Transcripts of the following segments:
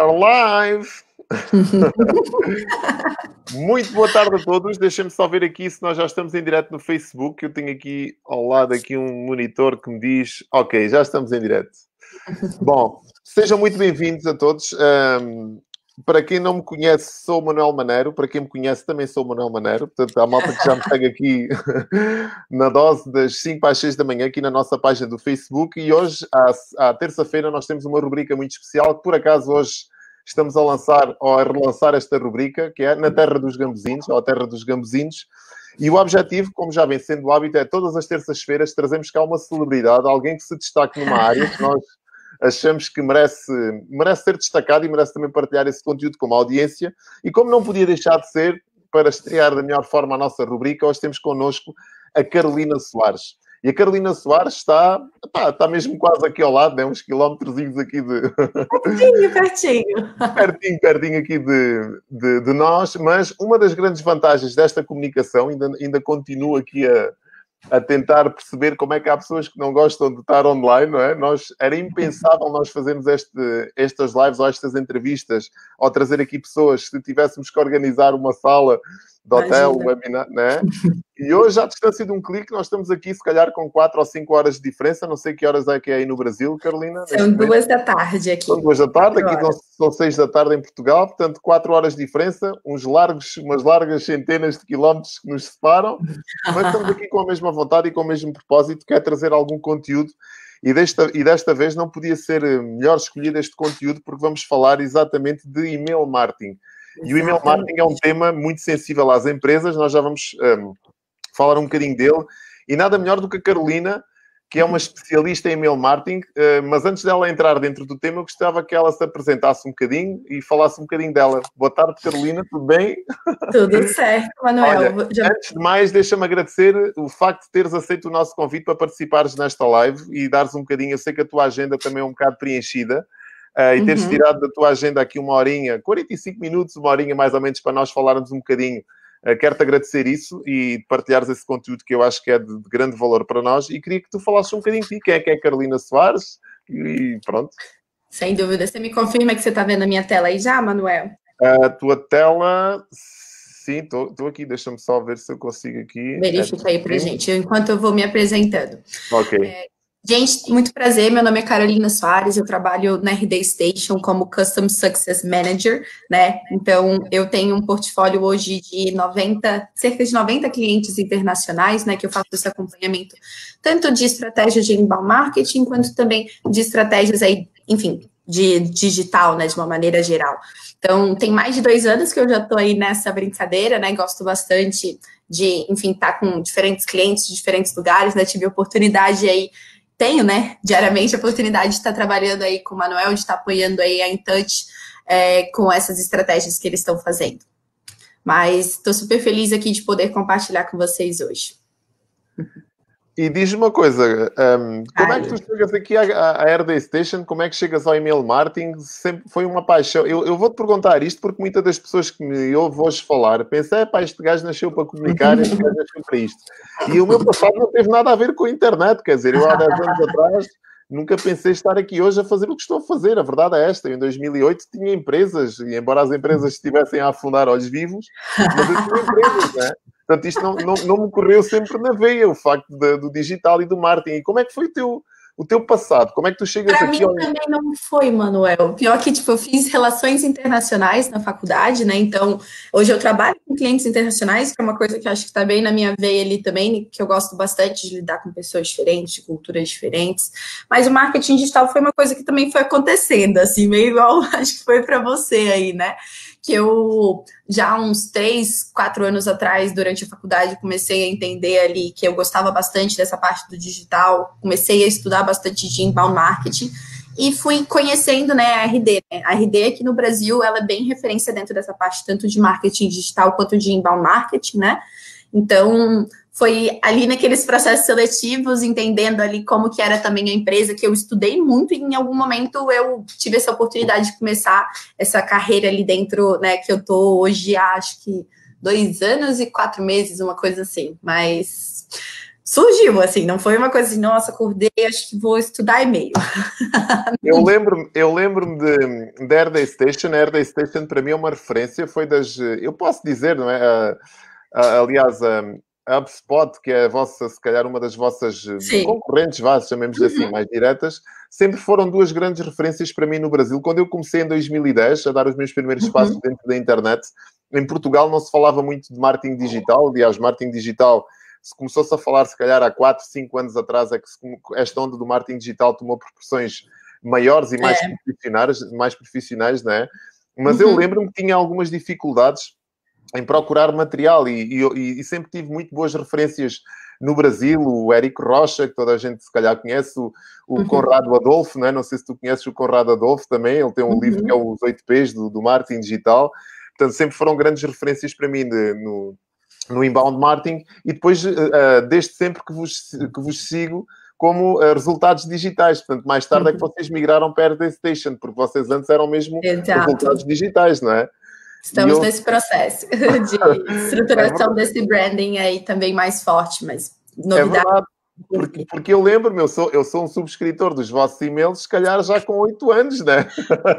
live! Muito boa tarde a todos. Deixem-me só ver aqui se nós já estamos em direto no Facebook. Eu tenho aqui ao lado aqui um monitor que me diz: Ok, já estamos em direto. Bom, sejam muito bem-vindos a todos. Um, para quem não me conhece, sou o Manuel Maneiro. Para quem me conhece, também sou o Manuel Maneiro. Portanto, há malta que já me segue aqui na dose das 5 às 6 da manhã, aqui na nossa página do Facebook. E hoje, à, à terça-feira, nós temos uma rubrica muito especial que, por acaso, hoje estamos a lançar ou a relançar esta rubrica, que é Na Terra dos Gambuzinos, ou a Terra dos Gambuzinos. E o objetivo, como já vem sendo o hábito, é todas as terças-feiras trazemos cá uma celebridade, alguém que se destaque numa área que nós achamos que merece, merece ser destacado e merece também partilhar esse conteúdo com a audiência. E como não podia deixar de ser, para estrear da melhor forma a nossa rubrica, hoje temos connosco a Carolina Soares. E a Carolina Soares está, pá, está mesmo quase aqui ao lado, né? uns quilómetros aqui de. Pertinho, pertinho. pertinho, pertinho aqui de, de, de, nós. Mas uma das grandes vantagens desta comunicação, ainda, ainda continuo aqui a, a tentar perceber como é que há pessoas que não gostam de estar online, não é? Nós, era impensável nós fazermos este, estas lives ou estas entrevistas ou trazer aqui pessoas se tivéssemos que organizar uma sala de hotel, webinar, né? E hoje, à distância de um clique, nós estamos aqui, se calhar, com 4 ou 5 horas de diferença. Não sei que horas é que é aí no Brasil, Carolina. São duas da tarde aqui. São duas da tarde, aqui são, são seis da tarde em Portugal, portanto, 4 horas de diferença, uns largos, umas largas centenas de quilómetros que nos separam, mas estamos aqui com a mesma vontade e com o mesmo propósito, que é trazer algum conteúdo. E desta, e desta vez não podia ser eh, melhor escolhido este conteúdo, porque vamos falar exatamente de email marketing. E o email marketing é um tema muito sensível às empresas, nós já vamos um, falar um bocadinho dele. E nada melhor do que a Carolina, que é uma especialista em email marketing, uh, mas antes dela entrar dentro do tema, eu gostava que ela se apresentasse um bocadinho e falasse um bocadinho dela. Boa tarde, Carolina, tudo bem? Tudo certo, Manuel. Olha, já... Antes de mais, deixa-me agradecer o facto de teres aceito o nosso convite para participares nesta live e dares um bocadinho, eu sei que a tua agenda também é um bocado preenchida, uh, e teres uhum. tirado da tua agenda aqui uma horinha, 45 minutos, uma horinha mais ou menos, para nós falarmos um bocadinho. Uh, Quero-te agradecer isso e partilhares esse conteúdo que eu acho que é de, de, grande valor para nós e queria que tu falasses um bocadinho de ti, quem é que é Carolina Soares e pronto. Sem dúvida. Você me confirma que você está vendo a minha tela aí já, Manuel? A tua tela, sim, estou aqui. Deixa-me só ver se eu consigo aqui. Verifica é, aí para gente, enquanto eu vou me apresentando. Ok. É, Gente, muito prazer. Meu nome é Carolina Soares. Eu trabalho na RD Station como Custom Success Manager, né? Então, eu tenho um portfólio hoje de 90, cerca de 90 clientes internacionais, né? Que eu faço esse acompanhamento tanto de estratégias de inbound marketing quanto também de estratégias aí, enfim, de digital, né? De uma maneira geral. Então, tem mais de dois anos que eu já estou aí nessa brincadeira, né? Gosto bastante de, enfim, estar tá com diferentes clientes de diferentes lugares, né? Tive a oportunidade aí tenho, né, diariamente a oportunidade de estar trabalhando aí com o Manuel, de estar apoiando aí a InTouch é, com essas estratégias que eles estão fazendo. Mas estou super feliz aqui de poder compartilhar com vocês hoje. E diz uma coisa, um, como Ai. é que tu chegas aqui à, à RD Station? Como é que chegas ao email marketing? Sempre foi uma paixão. Eu, eu vou-te perguntar isto porque muitas das pessoas que me ouvem hoje falar pensam, é pá, este gajo nasceu para comunicar, este gajo nasceu para isto. E o meu passado não teve nada a ver com a internet, quer dizer, eu há 10 anos atrás nunca pensei estar aqui hoje a fazer o que estou a fazer. A verdade é esta. Eu, em 2008 tinha empresas, e embora as empresas estivessem a afundar olhos vivos, mas eu tinha empresas, né? Portanto, isto não, não, não me correu sempre na veia, o facto de, do digital e do marketing. E como é que foi o teu, o teu passado? Como é que tu chegas pra aqui? Para mim ao... também não foi, Manuel. Pior que, tipo, eu fiz relações internacionais na faculdade, né? Então, hoje eu trabalho com clientes internacionais, que é uma coisa que acho que está bem na minha veia ali também, que eu gosto bastante de lidar com pessoas diferentes, de culturas diferentes. Mas o marketing digital foi uma coisa que também foi acontecendo, assim, meio igual acho que foi para você aí, né? Que eu já uns três, quatro anos atrás, durante a faculdade, comecei a entender ali que eu gostava bastante dessa parte do digital, comecei a estudar bastante de inbound marketing e fui conhecendo né, a RD. Né? A RD aqui no Brasil, ela é bem referência dentro dessa parte, tanto de marketing digital quanto de inbound marketing, né? Então, foi ali naqueles processos seletivos, entendendo ali como que era também a empresa, que eu estudei muito e em algum momento eu tive essa oportunidade de começar essa carreira ali dentro, né, que eu tô hoje, acho que dois anos e quatro meses, uma coisa assim, mas surgiu, assim, não foi uma coisa assim, nossa, acordei, acho que vou estudar e-mail. eu lembro eu lembro de, de Station, a Airday Station para mim é uma referência, foi das, eu posso dizer, não é? aliás, a, a HubSpot, que é a vossa, se calhar uma das vossas Sim. concorrentes, vá, chamemos uhum. assim, mais diretas, sempre foram duas grandes referências para mim no Brasil. Quando eu comecei em 2010 a dar os meus primeiros uhum. passos dentro da internet, em Portugal não se falava muito de marketing digital, aliás, marketing digital se começou-se a falar, se calhar, há 4, 5 anos atrás, é que esta onda do marketing digital tomou proporções maiores e mais é. profissionais, mais profissionais, não é? Mas uhum. eu lembro-me que tinha algumas dificuldades em procurar material e, e, e, sempre tive muito boas referências no Brasil, o Érico Rocha, que toda a gente se calhar conhece, o, o uhum. Conrado Adolfo, não, é? não sei se tu conheces o Conrado Adolfo também, ele tem um uhum. livro que é os 8 P's do, do marketing digital, portanto sempre foram grandes referências para mim de, no, no inbound marketing e depois, uh, desde sempre que vos, que vos sigo, como uh, resultados digitais. Portanto, mais tarde é que uhum. vocês migraram para a Station, porque vocês antes eram mesmo Exato. resultados digitais, não é? Estamos eu... nesse processo de estruturação é desse branding aí também mais forte, mas novidade. É verdade. Porque, porque eu lembro-me, eu sou, eu sou um subscritor dos vossos e-mails, se calhar já com oito anos, né?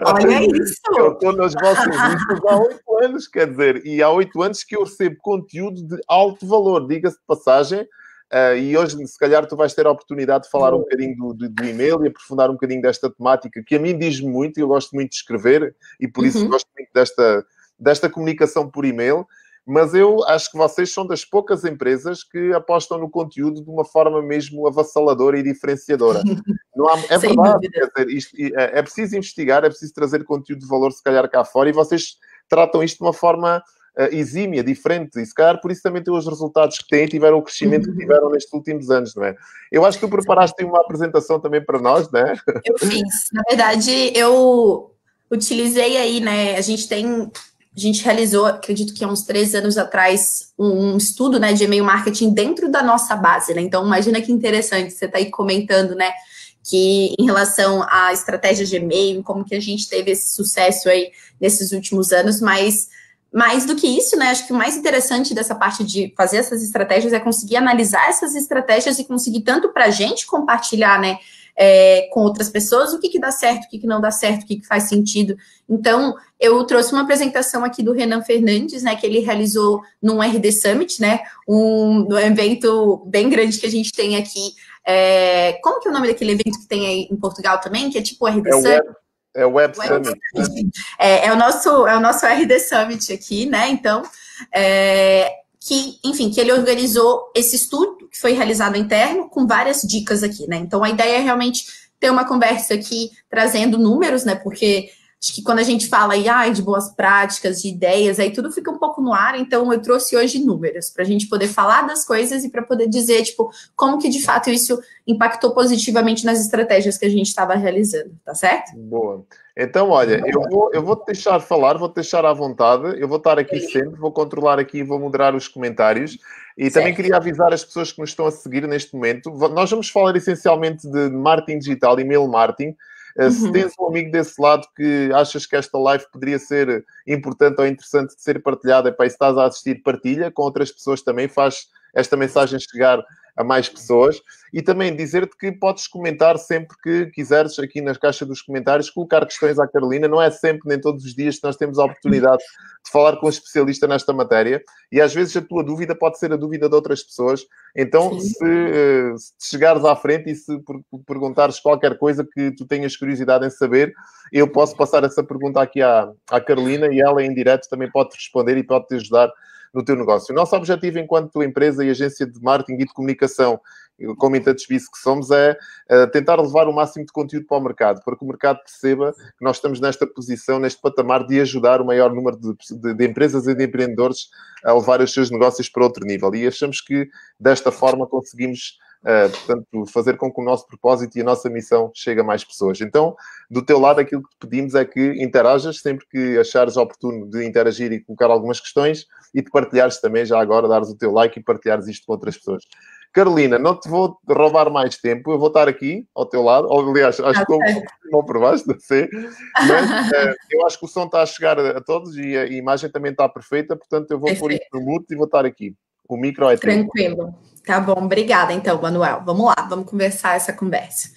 Olha isso! Eu estou nos vossos listas há oito anos, quer dizer, e há oito anos que eu recebo conteúdo de alto valor, diga-se de passagem, uh, e hoje, se calhar, tu vais ter a oportunidade de falar um bocadinho do, do, do e-mail e aprofundar um bocadinho desta temática, que a mim diz-me muito, e eu gosto muito de escrever, e por isso uhum. gosto muito desta, desta comunicação por e-mail, mas eu acho que vocês são das poucas empresas que apostam no conteúdo de uma forma mesmo avassaladora e diferenciadora. Não há, é verdade, dizer, isto, é, é preciso investigar, é preciso trazer conteúdo de valor, se calhar, cá fora, e vocês tratam isto de uma forma uh, exímia, diferente, e se calhar por isso também têm os resultados que têm e tiveram o crescimento que tiveram nestes últimos anos, não é? Eu acho que tu preparaste uma apresentação também para nós, não é? Eu fiz. Na verdade, eu utilizei aí, né? A gente tem a gente realizou, acredito que há uns três anos atrás, um estudo né, de e-mail marketing dentro da nossa base, né? Então, imagina que interessante, você está aí comentando, né? Que em relação à estratégia de e-mail, como que a gente teve esse sucesso aí nesses últimos anos, mas mais do que isso, né? Acho que o mais interessante dessa parte de fazer essas estratégias é conseguir analisar essas estratégias e conseguir tanto para a gente compartilhar, né? É, com outras pessoas, o que, que dá certo, o que, que não dá certo, o que, que faz sentido. Então, eu trouxe uma apresentação aqui do Renan Fernandes, né, que ele realizou num RD Summit, né, um, um evento bem grande que a gente tem aqui. É, como que é o nome daquele evento que tem aí em Portugal também, que é tipo o RD é Summit? Web, é o Web, Web Summit. Summit. É, é, o nosso, é o nosso RD Summit aqui, né, então... É, que, enfim, que ele organizou esse estudo que foi realizado interno com várias dicas aqui, né? Então a ideia é realmente ter uma conversa aqui trazendo números, né? Porque acho que quando a gente fala aí, ah, de boas práticas, de ideias, aí tudo fica um pouco no ar, então eu trouxe hoje números para a gente poder falar das coisas e para poder dizer, tipo, como que de fato isso impactou positivamente nas estratégias que a gente estava realizando, tá certo? Boa. Então, olha, eu vou, eu vou te deixar falar, vou te deixar à vontade, eu vou estar aqui Sim. sempre, vou controlar aqui e vou moderar os comentários. E certo. também queria avisar as pessoas que nos estão a seguir neste momento. Nós vamos falar essencialmente de marketing digital, e-mail marketing. Eh, uhum. Se tens um amigo desse lado que achas que esta live poderia ser importante ou interessante de ser partilhada, para se estás a assistir, partilha com outras pessoas também, faz esta mensagem chegar a mais pessoas. E também dizer-te que podes comentar sempre que quiseres aqui nas caixas dos comentários, colocar questões à Carolina. Não é sempre, nem todos os dias, que nós temos a oportunidade de falar com um especialista nesta matéria. E às vezes a tua dúvida pode ser a dúvida de outras pessoas. Então, se, eh, se chegares à frente e se perguntares qualquer coisa que tu tenhas curiosidade em saber, eu posso passar essa pergunta aqui à, à Carolina e ela em direto também pode responder e pode te ajudar no teu negócio. O nosso objetivo enquanto empresa e agência de marketing e de comunicação, como Intouchbiz que somos, é uh, tentar levar o máximo de conteúdo para o mercado, para que o mercado perceba que nós estamos nesta posição, neste patamar de ajudar o maior número de, de, de empresas e de empreendedores a levar os seus negócios para outro nível. E achamos que desta forma conseguimos Uh, portanto, fazer com que o nosso propósito e a nossa missão chegue a mais pessoas. Então, do teu lado, aquilo que te pedimos é que interajas sempre que achares oportuno de interagir e colocar algumas questões e de partilhares também, já agora, dares o teu like e partilhares isto com outras pessoas. Carolina, não te vou roubar mais tempo, eu vou estar aqui ao teu lado. Aliás, acho que okay. não provaste, não sei. Mas uh, eu acho que o som está a chegar a, a, todos e a imagem também está perfeita, portanto eu vou Perfeito. pôr isto no mute e vou estar aqui. O micro é Tranquilo. Tá bom, obrigada então, Manuel. Vamos lá, vamos conversar essa conversa.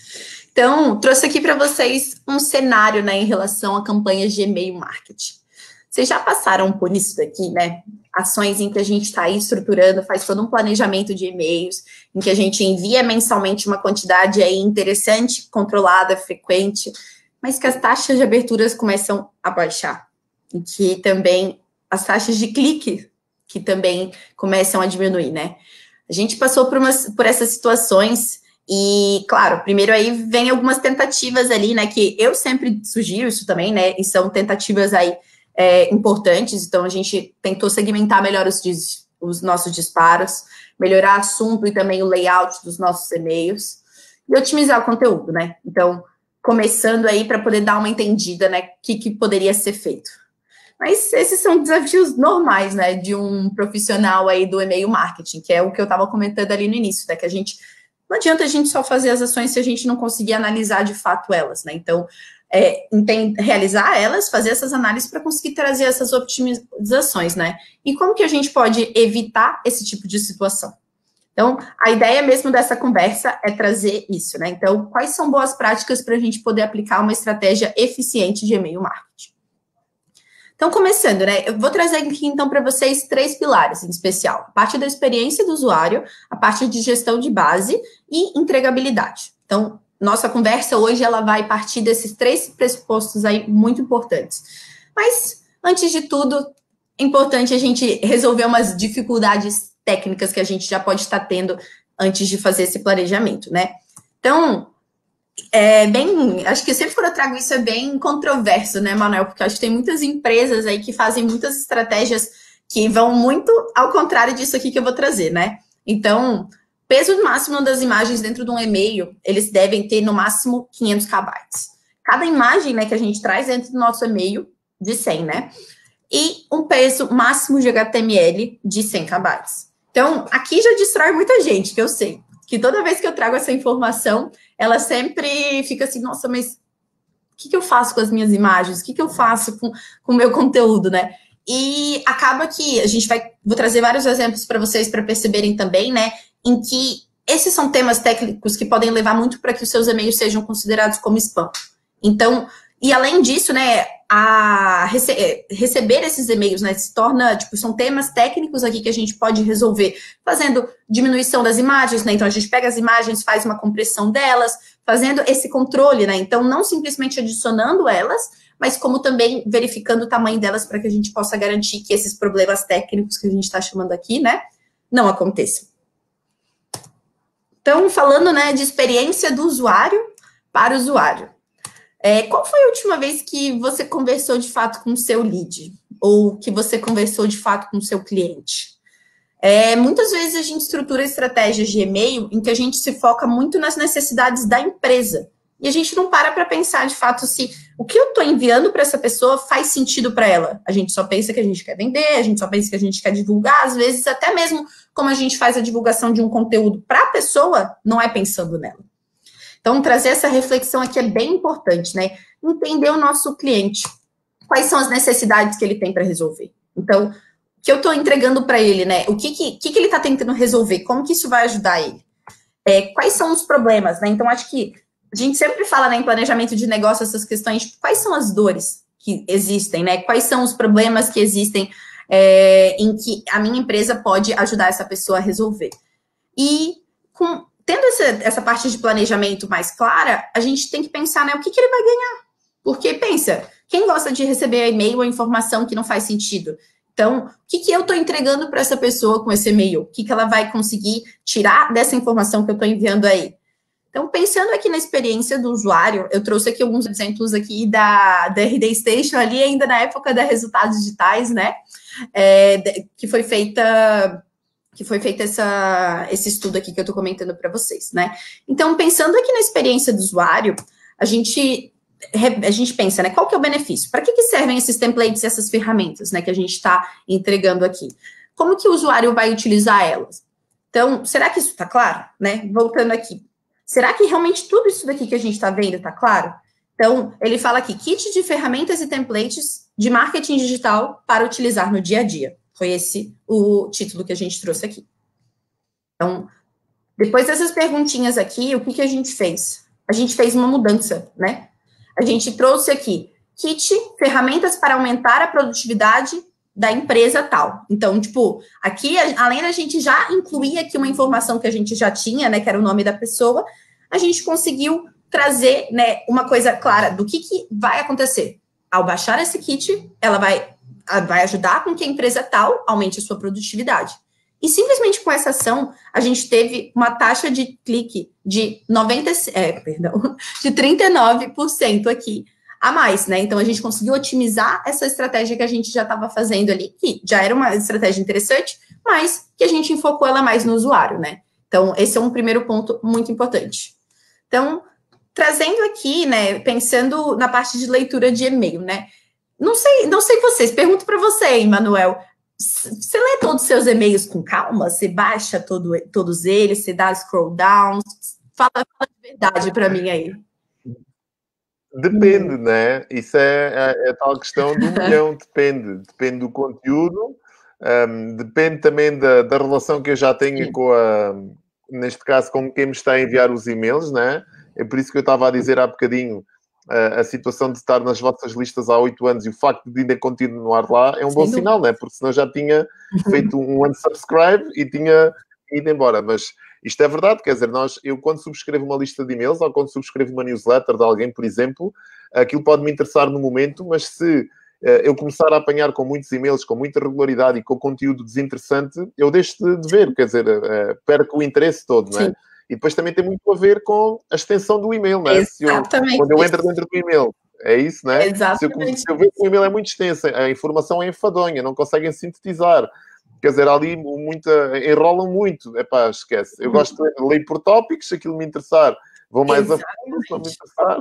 Então, trouxe aqui para vocês um cenário né, em relação a campanhas de e-mail marketing. Vocês já passaram por isso daqui, né? Ações em que a gente está estruturando, faz todo um planejamento de e-mails, em que a gente envia mensalmente uma quantidade aí interessante, controlada, frequente, mas que as taxas de aberturas começam a baixar. E que também as taxas de clique que também começam a diminuir, né? A gente passou por, umas, por essas situações e, claro, primeiro aí vem algumas tentativas ali, né? Que eu sempre sugiro isso também, né? E são tentativas aí é, importantes. Então, a gente tentou segmentar melhor os, os nossos disparos, melhorar assunto e também o layout dos nossos e-mails e otimizar o conteúdo, né? Então, começando aí para poder dar uma entendida, né? O que, que poderia ser feito. Mas esses são desafios normais, né, de um profissional aí do e-mail marketing, que é o que eu estava comentando ali no início, né, que a gente não adianta a gente só fazer as ações se a gente não conseguir analisar de fato elas, né? Então, é, realizar elas, fazer essas análises para conseguir trazer essas optimizações, né? E como que a gente pode evitar esse tipo de situação? Então, a ideia mesmo dessa conversa é trazer isso, né? Então, quais são boas práticas para a gente poder aplicar uma estratégia eficiente de e-mail marketing? Então, começando, né? Eu vou trazer aqui, então, para vocês três pilares em especial: a parte da experiência do usuário, a parte de gestão de base e entregabilidade. Então, nossa conversa hoje ela vai partir desses três pressupostos aí muito importantes. Mas, antes de tudo, é importante a gente resolver umas dificuldades técnicas que a gente já pode estar tendo antes de fazer esse planejamento, né? Então, é bem, acho que sempre quando eu trago isso é bem controverso, né, Manuel? Porque acho que tem muitas empresas aí que fazem muitas estratégias que vão muito ao contrário disso aqui que eu vou trazer, né? Então, peso máximo das imagens dentro de um e-mail, eles devem ter no máximo 500 KB. Cada imagem, né, que a gente traz dentro do nosso e-mail de 100, né? E um peso máximo de HTML de 100 KB. Então, aqui já destrói muita gente, que eu sei. Que toda vez que eu trago essa informação, ela sempre fica assim, nossa, mas o que, que eu faço com as minhas imagens? O que, que eu faço com o meu conteúdo, né? E acaba que a gente vai, vou trazer vários exemplos para vocês para perceberem também, né, em que esses são temas técnicos que podem levar muito para que os seus e-mails sejam considerados como spam. Então, e além disso, né, a rece é, receber esses e-mails, né, se torna, tipo, são temas técnicos aqui que a gente pode resolver fazendo diminuição das imagens, né, então a gente pega as imagens, faz uma compressão delas, fazendo esse controle, né, então não simplesmente adicionando elas, mas como também verificando o tamanho delas para que a gente possa garantir que esses problemas técnicos que a gente está chamando aqui, né, não aconteçam. Então, falando, né, de experiência do usuário para o usuário. É, qual foi a última vez que você conversou de fato com o seu lead? Ou que você conversou de fato com o seu cliente? É, muitas vezes a gente estrutura estratégias de e-mail em que a gente se foca muito nas necessidades da empresa. E a gente não para para pensar de fato se o que eu estou enviando para essa pessoa faz sentido para ela. A gente só pensa que a gente quer vender, a gente só pensa que a gente quer divulgar, às vezes até mesmo como a gente faz a divulgação de um conteúdo para a pessoa, não é pensando nela. Então, trazer essa reflexão aqui é bem importante, né? Entender o nosso cliente. Quais são as necessidades que ele tem para resolver? Então, o que eu estou entregando para ele, né? O que, que, que, ele está tentando resolver? Como que isso vai ajudar ele? É, quais são os problemas, né? Então, acho que a gente sempre fala né, em planejamento de negócio essas questões, tipo, quais são as dores que existem, né? Quais são os problemas que existem é, em que a minha empresa pode ajudar essa pessoa a resolver? E com tendo essa, essa parte de planejamento mais clara, a gente tem que pensar, né, o que, que ele vai ganhar. Porque, pensa, quem gosta de receber e-mail ou informação que não faz sentido? Então, o que, que eu estou entregando para essa pessoa com esse e-mail? O que, que ela vai conseguir tirar dessa informação que eu estou enviando aí? Então, pensando aqui na experiência do usuário, eu trouxe aqui alguns exemplos aqui da, da RD Station ali, ainda na época da resultados digitais, né? É, que foi feita que foi feito essa, esse estudo aqui que eu estou comentando para vocês, né? Então, pensando aqui na experiência do usuário, a gente a gente pensa, né? Qual que é o benefício? Para que, que servem esses templates e essas ferramentas, né? Que a gente está entregando aqui? Como que o usuário vai utilizar elas? Então, será que isso está claro, né? Voltando aqui, será que realmente tudo isso daqui que a gente está vendo está claro? Então, ele fala aqui, kit de ferramentas e templates de marketing digital para utilizar no dia a dia. Foi esse o título que a gente trouxe aqui. Então, Depois dessas perguntinhas aqui, o que, que a gente fez? A gente fez uma mudança, né? A gente trouxe aqui kit, ferramentas para aumentar a produtividade da empresa tal. Então, tipo, aqui, além da gente já incluir aqui uma informação que a gente já tinha, né, que era o nome da pessoa, a gente conseguiu trazer, né, uma coisa clara do que, que vai acontecer. Ao baixar esse kit, ela vai, vai ajudar com que a empresa tal aumente a sua produtividade. E simplesmente com essa ação, a gente teve uma taxa de clique de 90, é, perdão, de 39% aqui a mais, né? Então a gente conseguiu otimizar essa estratégia que a gente já estava fazendo ali, que já era uma estratégia interessante, mas que a gente enfocou ela mais no usuário, né? Então, esse é um primeiro ponto muito importante. Então, trazendo aqui, né, pensando na parte de leitura de e-mail, né? Não sei, não sei vocês, pergunto para você, Emanuel. Você lê todos os seus e-mails com calma? Você baixa todo, todos eles? Você dá scroll down? Fala, fala de verdade para mim aí. Depende, né? Isso é, é, é tal questão do milhão, depende. Depende do conteúdo, um, depende também da, da relação que eu já tenho com a, neste caso, com quem me está a enviar os e-mails, né? É por isso que eu estava a dizer há bocadinho a, a situação de estar nas vossas listas há oito anos e o facto de ainda continuar lá é um Sim, bom sinal, né? Porque senão já tinha feito um unsubscribe e tinha ido embora. Mas isto é verdade, quer dizer, nós, eu quando subscrevo uma lista de e-mails ou quando subscrevo uma newsletter de alguém, por exemplo, aquilo pode me interessar no momento, mas se uh, eu começar a apanhar com muitos e-mails, com muita regularidade e com conteúdo desinteressante, eu deixo de, ver, quer dizer, uh, perco o interesse todo, não é? Sim. E depois também tem muito a ver com a extensão do e-mail, não é? Exatamente. Eu, quando eu entro dentro do e-mail, é isso, não é? Exatamente. Se eu, se eu ver que o e-mail é muito extenso, a informação é enfadonha, não conseguem sintetizar. Quer dizer, ali muita, enrolam muito. É pá, esquece. Eu gosto de ler por tópicos, se aquilo me interessar, vou mais Exatamente. a.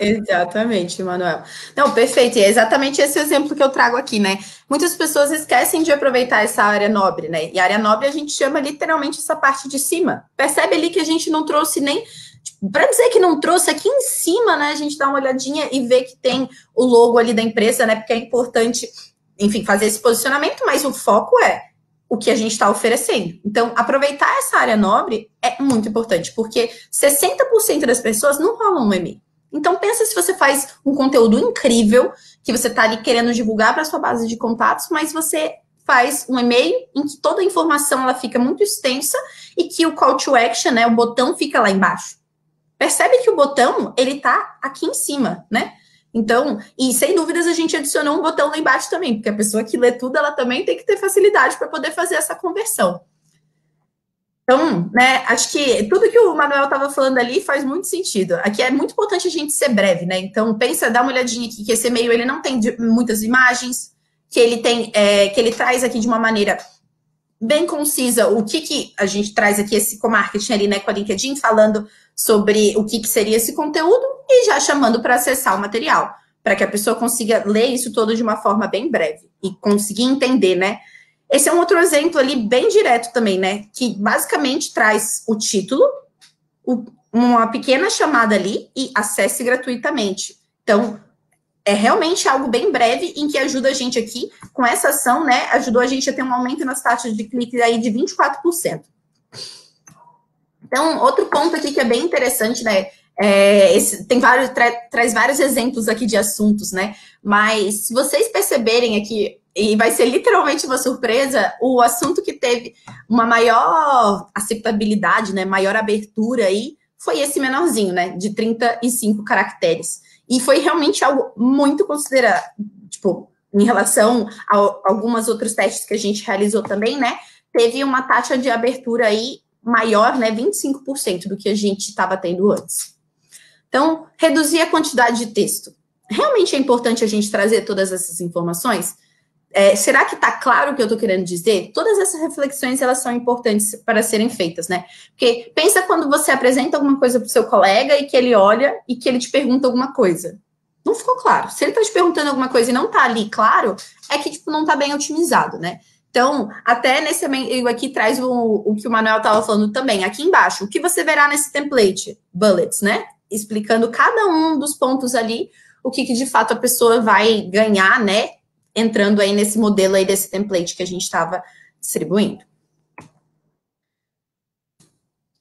Exatamente, Manuel. Não, perfeito. E é exatamente esse exemplo que eu trago aqui, né? Muitas pessoas esquecem de aproveitar essa área nobre, né? E área nobre a gente chama literalmente essa parte de cima. Percebe ali que a gente não trouxe nem tipo, para dizer que não trouxe aqui em cima, né? A gente dá uma olhadinha e vê que tem o logo ali da empresa, né? Porque é importante enfim, fazer esse posicionamento, mas o foco é o que a gente está oferecendo. Então, aproveitar essa área nobre é muito importante, porque 60% das pessoas não rolam um e-mail. Então, pensa se você faz um conteúdo incrível, que você está ali querendo divulgar para sua base de contatos, mas você faz um e-mail em que toda a informação ela fica muito extensa e que o call to action, né, o botão fica lá embaixo. Percebe que o botão, ele tá aqui em cima, né? Então, e sem dúvidas a gente adicionou um botão lá embaixo também, porque a pessoa que lê tudo, ela também tem que ter facilidade para poder fazer essa conversão. Então, né, acho que tudo que o Manuel estava falando ali faz muito sentido. Aqui é muito importante a gente ser breve, né? Então, pensa, dá uma olhadinha aqui, que esse e-mail ele não tem muitas imagens, que ele tem, é, que ele traz aqui de uma maneira bem concisa o que, que a gente traz aqui, esse co-marketing ali, né, com a LinkedIn, falando sobre o que, que seria esse conteúdo e já chamando para acessar o material, para que a pessoa consiga ler isso todo de uma forma bem breve e conseguir entender, né? Esse é um outro exemplo ali bem direto também, né? Que basicamente traz o título, o, uma pequena chamada ali e acesse gratuitamente. Então, é realmente algo bem breve em que ajuda a gente aqui, com essa ação, né? Ajudou a gente a ter um aumento nas taxas de clique aí de 24%. Então, outro ponto aqui que é bem interessante, né? É, esse, tem vários, tra, traz vários exemplos aqui de assuntos, né? Mas se vocês perceberem aqui, e vai ser literalmente uma surpresa, o assunto que teve uma maior aceitabilidade, né? Maior abertura aí, foi esse menorzinho, né? De 35 caracteres. E foi realmente algo muito considerado, tipo, em relação a algumas outros testes que a gente realizou também, né? Teve uma taxa de abertura aí maior, né, 25% do que a gente estava tendo antes. Então, reduzir a quantidade de texto. Realmente é importante a gente trazer todas essas informações? É, será que está claro o que eu estou querendo dizer? Todas essas reflexões elas são importantes para serem feitas, né? Porque pensa quando você apresenta alguma coisa para o seu colega e que ele olha e que ele te pergunta alguma coisa. Não ficou claro. Se ele está te perguntando alguma coisa e não está ali claro, é que tipo não está bem otimizado, né? Então, até nesse eu aqui traz o, o que o Manuel estava falando também, aqui embaixo. O que você verá nesse template? Bullets, né? Explicando cada um dos pontos ali, o que, que de fato a pessoa vai ganhar, né? Entrando aí nesse modelo aí desse template que a gente estava distribuindo.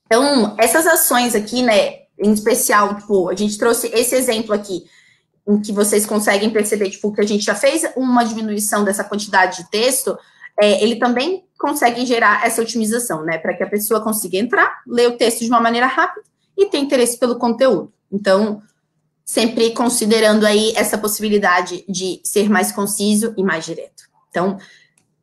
Então, essas ações aqui, né, em especial, tipo, a gente trouxe esse exemplo aqui, em que vocês conseguem perceber, tipo, que a gente já fez uma diminuição dessa quantidade de texto, é, ele também consegue gerar essa otimização, né, para que a pessoa consiga entrar, ler o texto de uma maneira rápida e ter interesse pelo conteúdo. Então, sempre considerando aí essa possibilidade de ser mais conciso e mais direto. Então,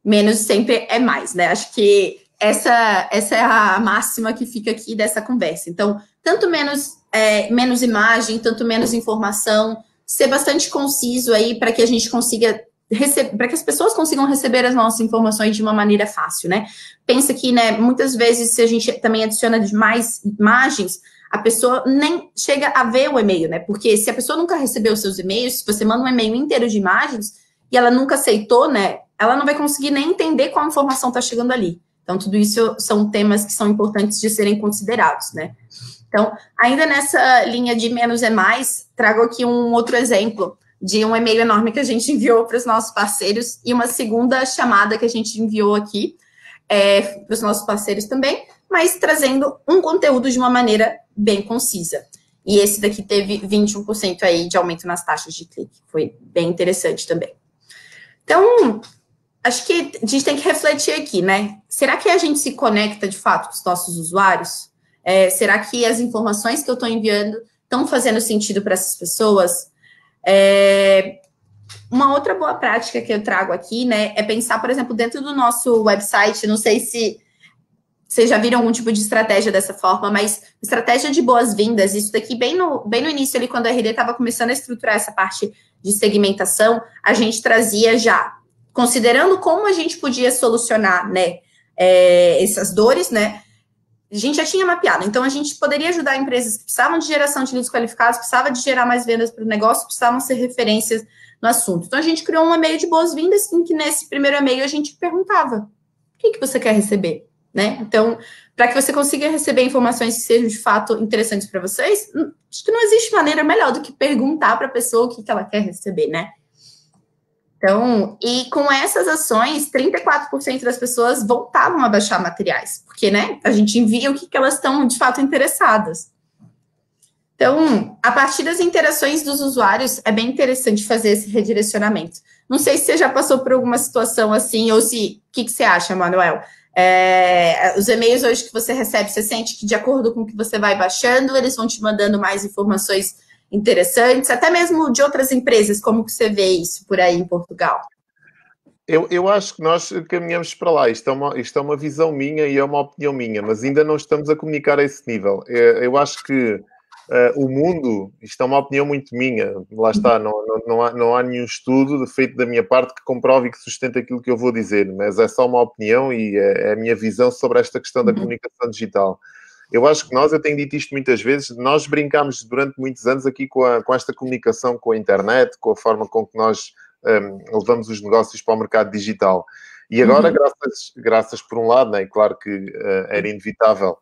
menos sempre é mais, né? Acho que essa, essa é a máxima que fica aqui dessa conversa. Então, tanto menos, é, menos imagem, tanto menos informação, ser bastante conciso aí para que a gente consiga para que as pessoas consigam receber as nossas informações de uma maneira fácil, né? Pensa que, né, muitas vezes, se a gente também adiciona mais imagens, a pessoa nem chega a ver o e-mail, né? Porque se a pessoa nunca recebeu seus e-mails, se você manda um e-mail inteiro de imagens e ela nunca aceitou, né? Ela não vai conseguir nem entender qual informação está chegando ali. Então, tudo isso são temas que são importantes de serem considerados, né? Então, ainda nessa linha de menos é mais, trago aqui um outro exemplo de um e-mail enorme que a gente enviou para os nossos parceiros e uma segunda chamada que a gente enviou aqui é, para os nossos parceiros também, mas trazendo um conteúdo de uma maneira bem concisa. E esse daqui teve 21% aí de aumento nas taxas de clique. Foi bem interessante também. Então, acho que a gente tem que refletir aqui, né? Será que a gente se conecta de fato com os nossos usuários? É, será que as informações que eu estou enviando estão fazendo sentido para essas pessoas? É, uma outra boa prática que eu trago aqui, né, é pensar, por exemplo, dentro do nosso website, não sei se vocês já viram algum tipo de estratégia dessa forma, mas estratégia de boas-vindas, isso daqui bem no, bem no início ali, quando a RD estava começando a estruturar essa parte de segmentação, a gente trazia já considerando como a gente podia solucionar, né, é, essas dores, né, a gente já tinha mapeado. Então, a gente poderia ajudar empresas que precisavam de geração de leads qualificados, precisavam de gerar mais vendas para o negócio, precisavam ser referências no assunto. Então, a gente criou um e-mail de boas-vindas, em que nesse primeiro e-mail a gente perguntava: o que, que você quer receber? Né? Então, para que você consiga receber informações que sejam de fato interessantes para vocês, hum, acho que não existe maneira melhor do que perguntar para a pessoa o que, que ela quer receber, né? Então, e com essas ações, 34% das pessoas voltavam a baixar materiais, porque, né, a gente envia o que, que elas estão de fato interessadas. Então, a partir das interações dos usuários, é bem interessante fazer esse redirecionamento. Não sei se você já passou por alguma situação assim, ou se. O que, que você acha, Manuel? É, os e-mails hoje que você recebe, você sente que, de acordo com o que você vai baixando, eles vão te mandando mais informações interessantes, até mesmo de outras empresas, como que você vê isso por aí em Portugal? Eu, eu acho que nós caminhamos para lá. Isto é, uma, isto é uma visão minha e é uma opinião minha, mas ainda não estamos a comunicar a esse nível. É, eu acho que uh, o mundo, isto é uma opinião muito minha, lá está, não, não, não, há, não há nenhum estudo feito da minha parte que comprove e que sustente aquilo que eu vou dizer, mas é só uma opinião e é, é a minha visão sobre esta questão da uhum. comunicação digital. Eu acho que nós, eu tenho dito isto muitas vezes, nós brincámos durante muitos anos aqui com, a, com esta comunicação com a internet, com a forma com que nós um, levamos os negócios para o mercado digital. E agora, uhum. graças, graças por um lado, né, claro que uh, era inevitável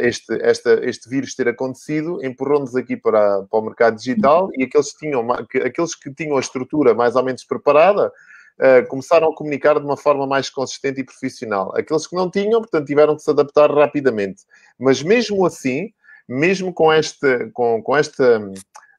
este, esta, este vírus ter acontecido, empurrou-nos aqui para, para o mercado digital e aqueles que, tinham, aqueles que tinham a estrutura mais ou menos preparada, uh, começaram a comunicar de uma forma mais consistente e profissional. Aqueles que não tinham, portanto, tiveram que se adaptar rapidamente. Mas mesmo assim, mesmo com esta, com, com esta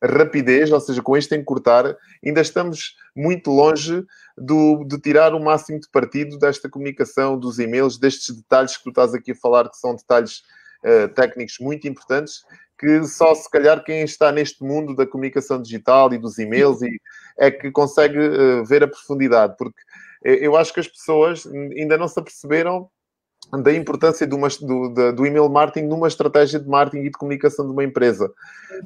rapidez, ou seja, com este encurtar, ainda estamos muito longe do, de tirar o máximo de partido desta comunicação, dos e-mails, destes detalhes que tu estás aqui a falar, que são detalhes uh, técnicos muito importantes, que só se calhar quem está neste mundo da comunicação digital e dos e-mails e, é que consegue uh, ver a profundidade, porque eu acho que as pessoas ainda não se aperceberam da importância do, do, do email marketing numa estratégia de marketing e de comunicação de uma empresa.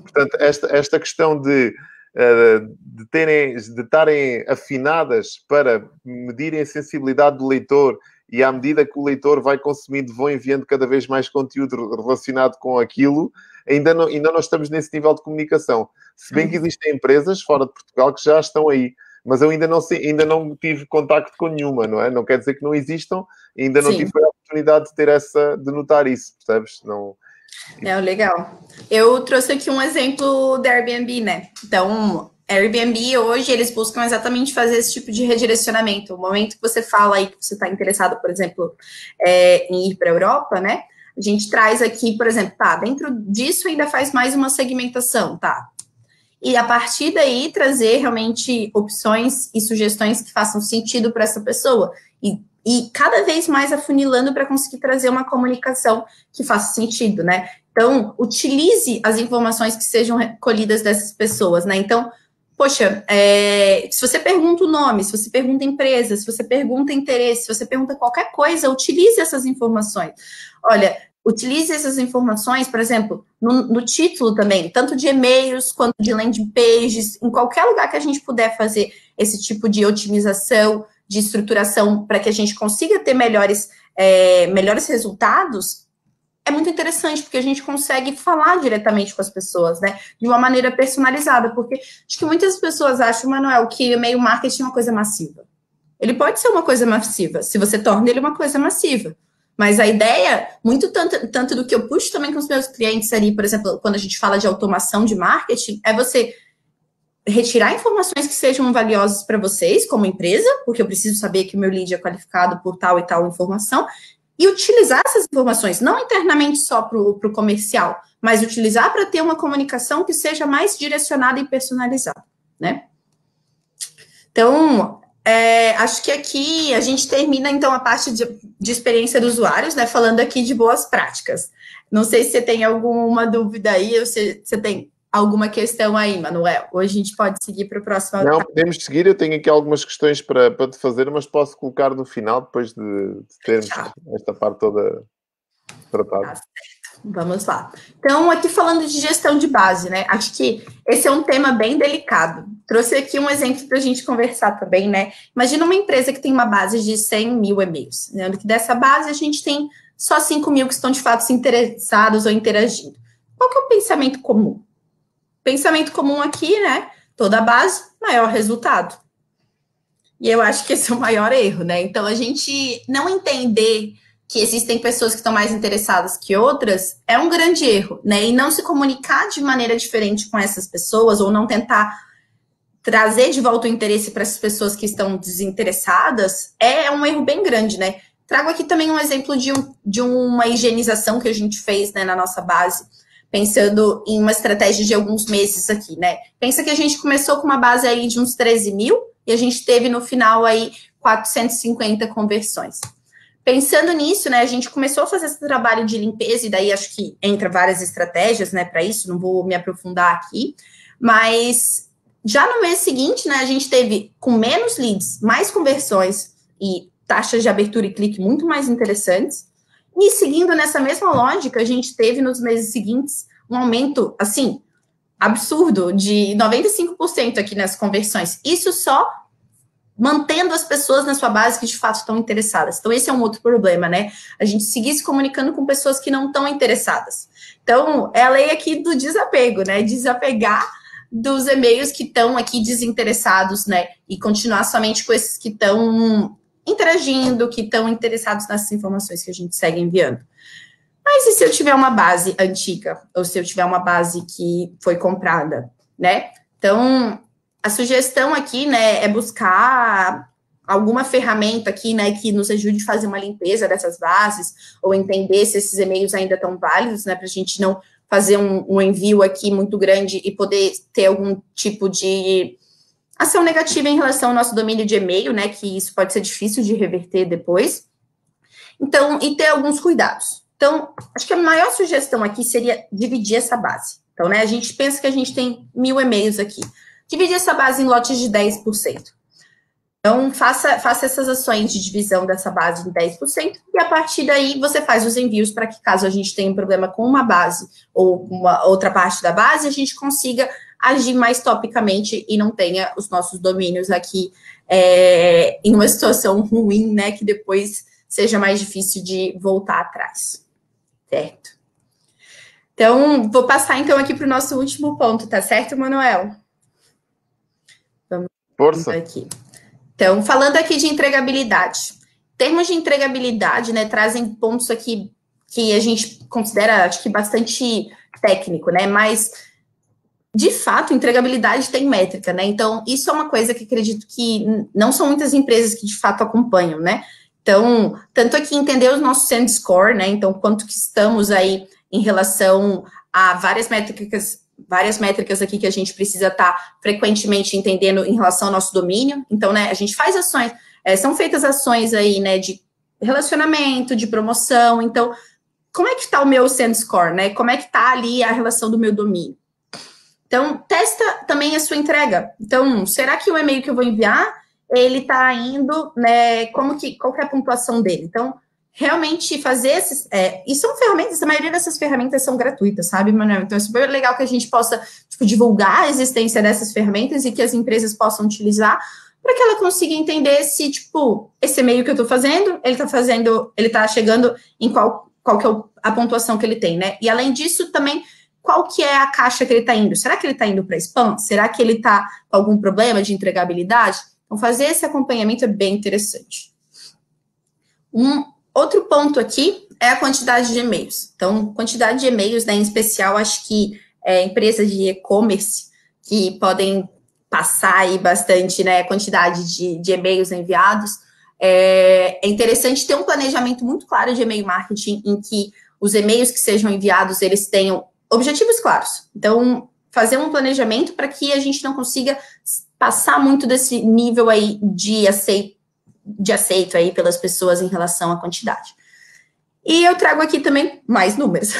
Portanto, esta, esta questão de, uh, de, terem, de estarem afinadas para medirem a sensibilidade do leitor e à medida que o leitor vai consumindo, vão enviando cada vez mais conteúdo relacionado com aquilo, ainda não, ainda não estamos nesse nível de comunicação. Se bem que existem empresas fora de Portugal que já estão aí, mas eu ainda não, sei, ainda não tive contacto com nenhuma, não é? Não quer dizer que não existam, ainda não Sim. tive oportunidade de ter essa, de notar isso, percebes? Não... É, legal. Eu trouxe aqui um exemplo da Airbnb, né? Então, Airbnb hoje eles buscam exatamente fazer esse tipo de redirecionamento. O momento que você fala aí que você está interessado, por exemplo, é, em ir para a Europa, né? a gente traz aqui, por exemplo, tá, dentro disso ainda faz mais uma segmentação, tá? E a partir daí trazer realmente opções e sugestões que façam sentido para essa pessoa. E, e cada vez mais afunilando para conseguir trazer uma comunicação que faça sentido, né? Então, utilize as informações que sejam recolhidas dessas pessoas, né? Então, poxa, é, se você pergunta o nome, se você pergunta empresa, se você pergunta interesse, se você pergunta qualquer coisa, utilize essas informações. Olha, utilize essas informações, por exemplo, no, no título também, tanto de e-mails quanto de landing pages, em qualquer lugar que a gente puder fazer esse tipo de otimização, de estruturação, para que a gente consiga ter melhores, é, melhores resultados, é muito interessante, porque a gente consegue falar diretamente com as pessoas, né? De uma maneira personalizada, porque acho que muitas pessoas acham, Manuel, que o e-mail marketing é uma coisa massiva. Ele pode ser uma coisa massiva, se você torna ele uma coisa massiva. Mas a ideia, muito tanto, tanto do que eu puxo também com os meus clientes ali, por exemplo, quando a gente fala de automação de marketing, é você retirar informações que sejam valiosas para vocês como empresa, porque eu preciso saber que o meu lead é qualificado por tal e tal informação, e utilizar essas informações, não internamente só para o comercial, mas utilizar para ter uma comunicação que seja mais direcionada e personalizada, né? Então, é, acho que aqui a gente termina, então, a parte de, de experiência dos usuários, né? Falando aqui de boas práticas. Não sei se você tem alguma dúvida aí, ou se você tem alguma questão aí, Manuel? Ou a gente pode seguir para o próximo? Não, podemos seguir. Eu tenho aqui algumas questões para, para te fazer, mas posso colocar no final, depois de, de termos esta parte toda tratada. Tá Vamos lá. Então, aqui falando de gestão de base, né? Acho que esse é um tema bem delicado. Trouxe aqui um exemplo para a gente conversar também, né? Imagina uma empresa que tem uma base de 100 mil e-mails. Né? Que dessa base a gente tem só 5 mil que estão de fato interessados ou interagindo. Qual que é o pensamento comum? Pensamento comum aqui, né? Toda base, maior resultado. E eu acho que esse é o maior erro, né? Então, a gente não entender que existem pessoas que estão mais interessadas que outras é um grande erro, né? E não se comunicar de maneira diferente com essas pessoas ou não tentar trazer de volta o interesse para essas pessoas que estão desinteressadas é um erro bem grande, né? Trago aqui também um exemplo de, um, de uma higienização que a gente fez né, na nossa base pensando em uma estratégia de alguns meses aqui, né? Pensa que a gente começou com uma base aí de uns 13 mil e a gente teve no final aí 450 conversões. Pensando nisso, né, a gente começou a fazer esse trabalho de limpeza e daí acho que entra várias estratégias, né, para isso, não vou me aprofundar aqui, mas já no mês seguinte, né, a gente teve com menos leads, mais conversões e taxas de abertura e clique muito mais interessantes, e seguindo nessa mesma lógica, a gente teve nos meses seguintes um aumento, assim, absurdo, de 95% aqui nas conversões. Isso só mantendo as pessoas na sua base que de fato estão interessadas. Então, esse é um outro problema, né? A gente seguir se comunicando com pessoas que não estão interessadas. Então, é a lei aqui do desapego, né? Desapegar dos e-mails que estão aqui desinteressados, né? E continuar somente com esses que estão interagindo, que estão interessados nessas informações que a gente segue enviando. Mas e se eu tiver uma base antiga, ou se eu tiver uma base que foi comprada, né? Então, a sugestão aqui, né, é buscar alguma ferramenta aqui, né, que nos ajude a fazer uma limpeza dessas bases, ou entender se esses e-mails ainda estão válidos, né, para a gente não fazer um, um envio aqui muito grande e poder ter algum tipo de Ação negativa em relação ao nosso domínio de e-mail, né? Que isso pode ser difícil de reverter depois. Então, e ter alguns cuidados. Então, acho que a maior sugestão aqui seria dividir essa base. Então, né, a gente pensa que a gente tem mil e-mails aqui. Dividir essa base em lotes de 10%. Então, faça, faça essas ações de divisão dessa base em 10%, e a partir daí você faz os envios para que, caso a gente tenha um problema com uma base ou uma outra parte da base, a gente consiga agir mais topicamente e não tenha os nossos domínios aqui é, em uma situação ruim, né? Que depois seja mais difícil de voltar atrás. Certo? Então, vou passar então aqui para o nosso último ponto, tá certo, Manuel? Vamos Força. aqui. Então, falando aqui de entregabilidade. Termos de entregabilidade, né, trazem pontos aqui que a gente considera, acho que bastante técnico, né? Mas de fato, entregabilidade tem métrica, né? Então, isso é uma coisa que acredito que não são muitas empresas que de fato acompanham, né? Então, tanto aqui entender os nossos send score, né? Então, quanto que estamos aí em relação a várias métricas, várias métricas aqui que a gente precisa estar tá frequentemente entendendo em relação ao nosso domínio. Então, né, a gente faz ações, é, são feitas ações aí, né, de relacionamento, de promoção. Então, como é que está o meu send score, né? Como é que está ali a relação do meu domínio? Então, testa também a sua entrega. Então, será que o e-mail que eu vou enviar, ele está indo, né, como que, qual que é a pontuação dele? Então, realmente fazer esses, é, e são ferramentas, a maioria dessas ferramentas são gratuitas, sabe, Manuel? Então, é super legal que a gente possa, tipo, divulgar a existência dessas ferramentas e que as empresas possam utilizar para que ela consiga entender se, tipo, esse e-mail que eu estou fazendo, ele está fazendo, ele está chegando em qual, qual que é a pontuação que ele tem, né? E além disso, também, qual que é a caixa que ele está indo? Será que ele está indo para spam? Será que ele está com algum problema de entregabilidade? Então, fazer esse acompanhamento é bem interessante. Um outro ponto aqui é a quantidade de e-mails. Então, quantidade de e-mails, né, em especial, acho que é, empresas de e-commerce que podem passar aí bastante, né, quantidade de, de e-mails enviados. É, é interessante ter um planejamento muito claro de e-mail marketing em que os e-mails que sejam enviados, eles tenham objetivos claros. Então, fazer um planejamento para que a gente não consiga passar muito desse nível aí de aceito, de aceito aí pelas pessoas em relação à quantidade. E eu trago aqui também mais números.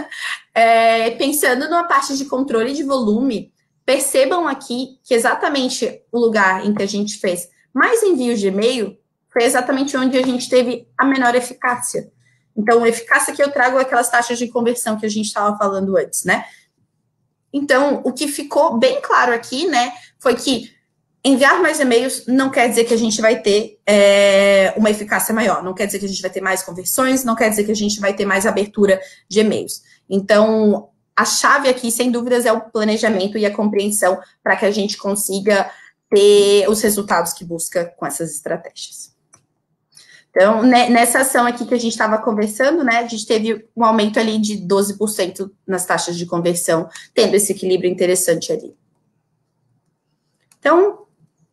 é, pensando numa parte de controle de volume, Percebam aqui que exatamente o lugar em que a gente fez mais envios de e-mail foi exatamente onde a gente teve a menor eficácia. Então, eficácia que eu trago é aquelas taxas de conversão que a gente estava falando antes, né? Então, o que ficou bem claro aqui, né, foi que enviar mais e-mails não quer dizer que a gente vai ter é, uma eficácia maior, não quer dizer que a gente vai ter mais conversões, não quer dizer que a gente vai ter mais abertura de e-mails. Então, a chave aqui, sem dúvidas, é o planejamento e a compreensão para que a gente consiga ter os resultados que busca com essas estratégias. Então, né, nessa ação aqui que a gente estava conversando, né, a gente teve um aumento ali de 12% nas taxas de conversão, tendo esse equilíbrio interessante ali. Então,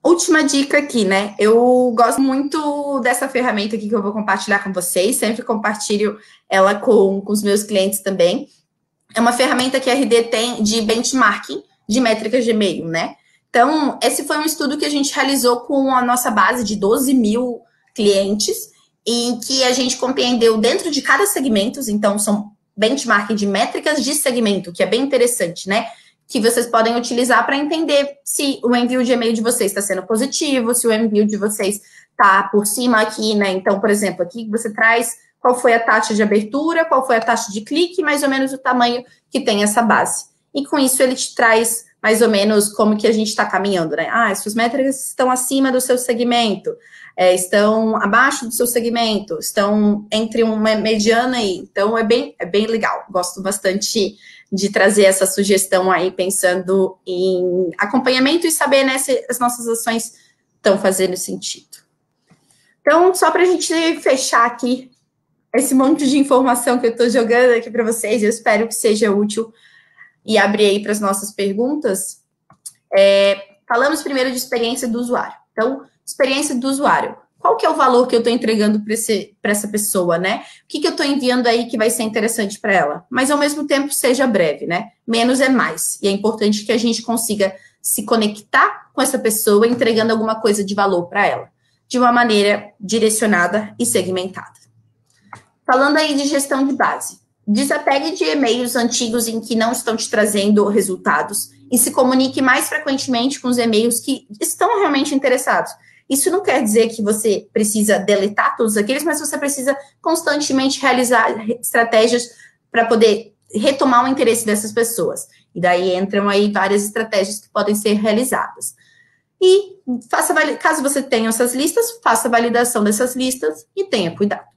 última dica aqui, né? Eu gosto muito dessa ferramenta aqui que eu vou compartilhar com vocês, sempre compartilho ela com, com os meus clientes também, é uma ferramenta que a RD tem de benchmarking de métricas de e-mail, né? Então, esse foi um estudo que a gente realizou com a nossa base de 12 mil clientes, em que a gente compreendeu dentro de cada segmento, então são benchmarking de métricas de segmento, que é bem interessante, né? Que vocês podem utilizar para entender se o envio de e-mail de vocês está sendo positivo, se o envio de vocês está por cima aqui, né? Então, por exemplo, aqui você traz qual foi a taxa de abertura, qual foi a taxa de clique, mais ou menos o tamanho que tem essa base. E com isso ele te traz mais ou menos como que a gente está caminhando, né? Ah, suas métricas estão acima do seu segmento, é, estão abaixo do seu segmento, estão entre uma mediana aí. Então é bem, é bem legal. Gosto bastante de trazer essa sugestão aí, pensando em acompanhamento e saber né, se as nossas ações estão fazendo sentido. Então, só para a gente fechar aqui esse monte de informação que eu estou jogando aqui para vocês, eu espero que seja útil e abrir aí para as nossas perguntas. É, falamos primeiro de experiência do usuário. Então, experiência do usuário. Qual que é o valor que eu estou entregando para essa pessoa, né? O que, que eu estou enviando aí que vai ser interessante para ela? Mas, ao mesmo tempo, seja breve, né? Menos é mais. E é importante que a gente consiga se conectar com essa pessoa, entregando alguma coisa de valor para ela, de uma maneira direcionada e segmentada. Falando aí de gestão de base, desapegue de e-mails antigos em que não estão te trazendo resultados e se comunique mais frequentemente com os e-mails que estão realmente interessados. Isso não quer dizer que você precisa deletar todos aqueles, mas você precisa constantemente realizar estratégias para poder retomar o interesse dessas pessoas. E daí entram aí várias estratégias que podem ser realizadas. E faça caso você tenha essas listas, faça a validação dessas listas e tenha cuidado.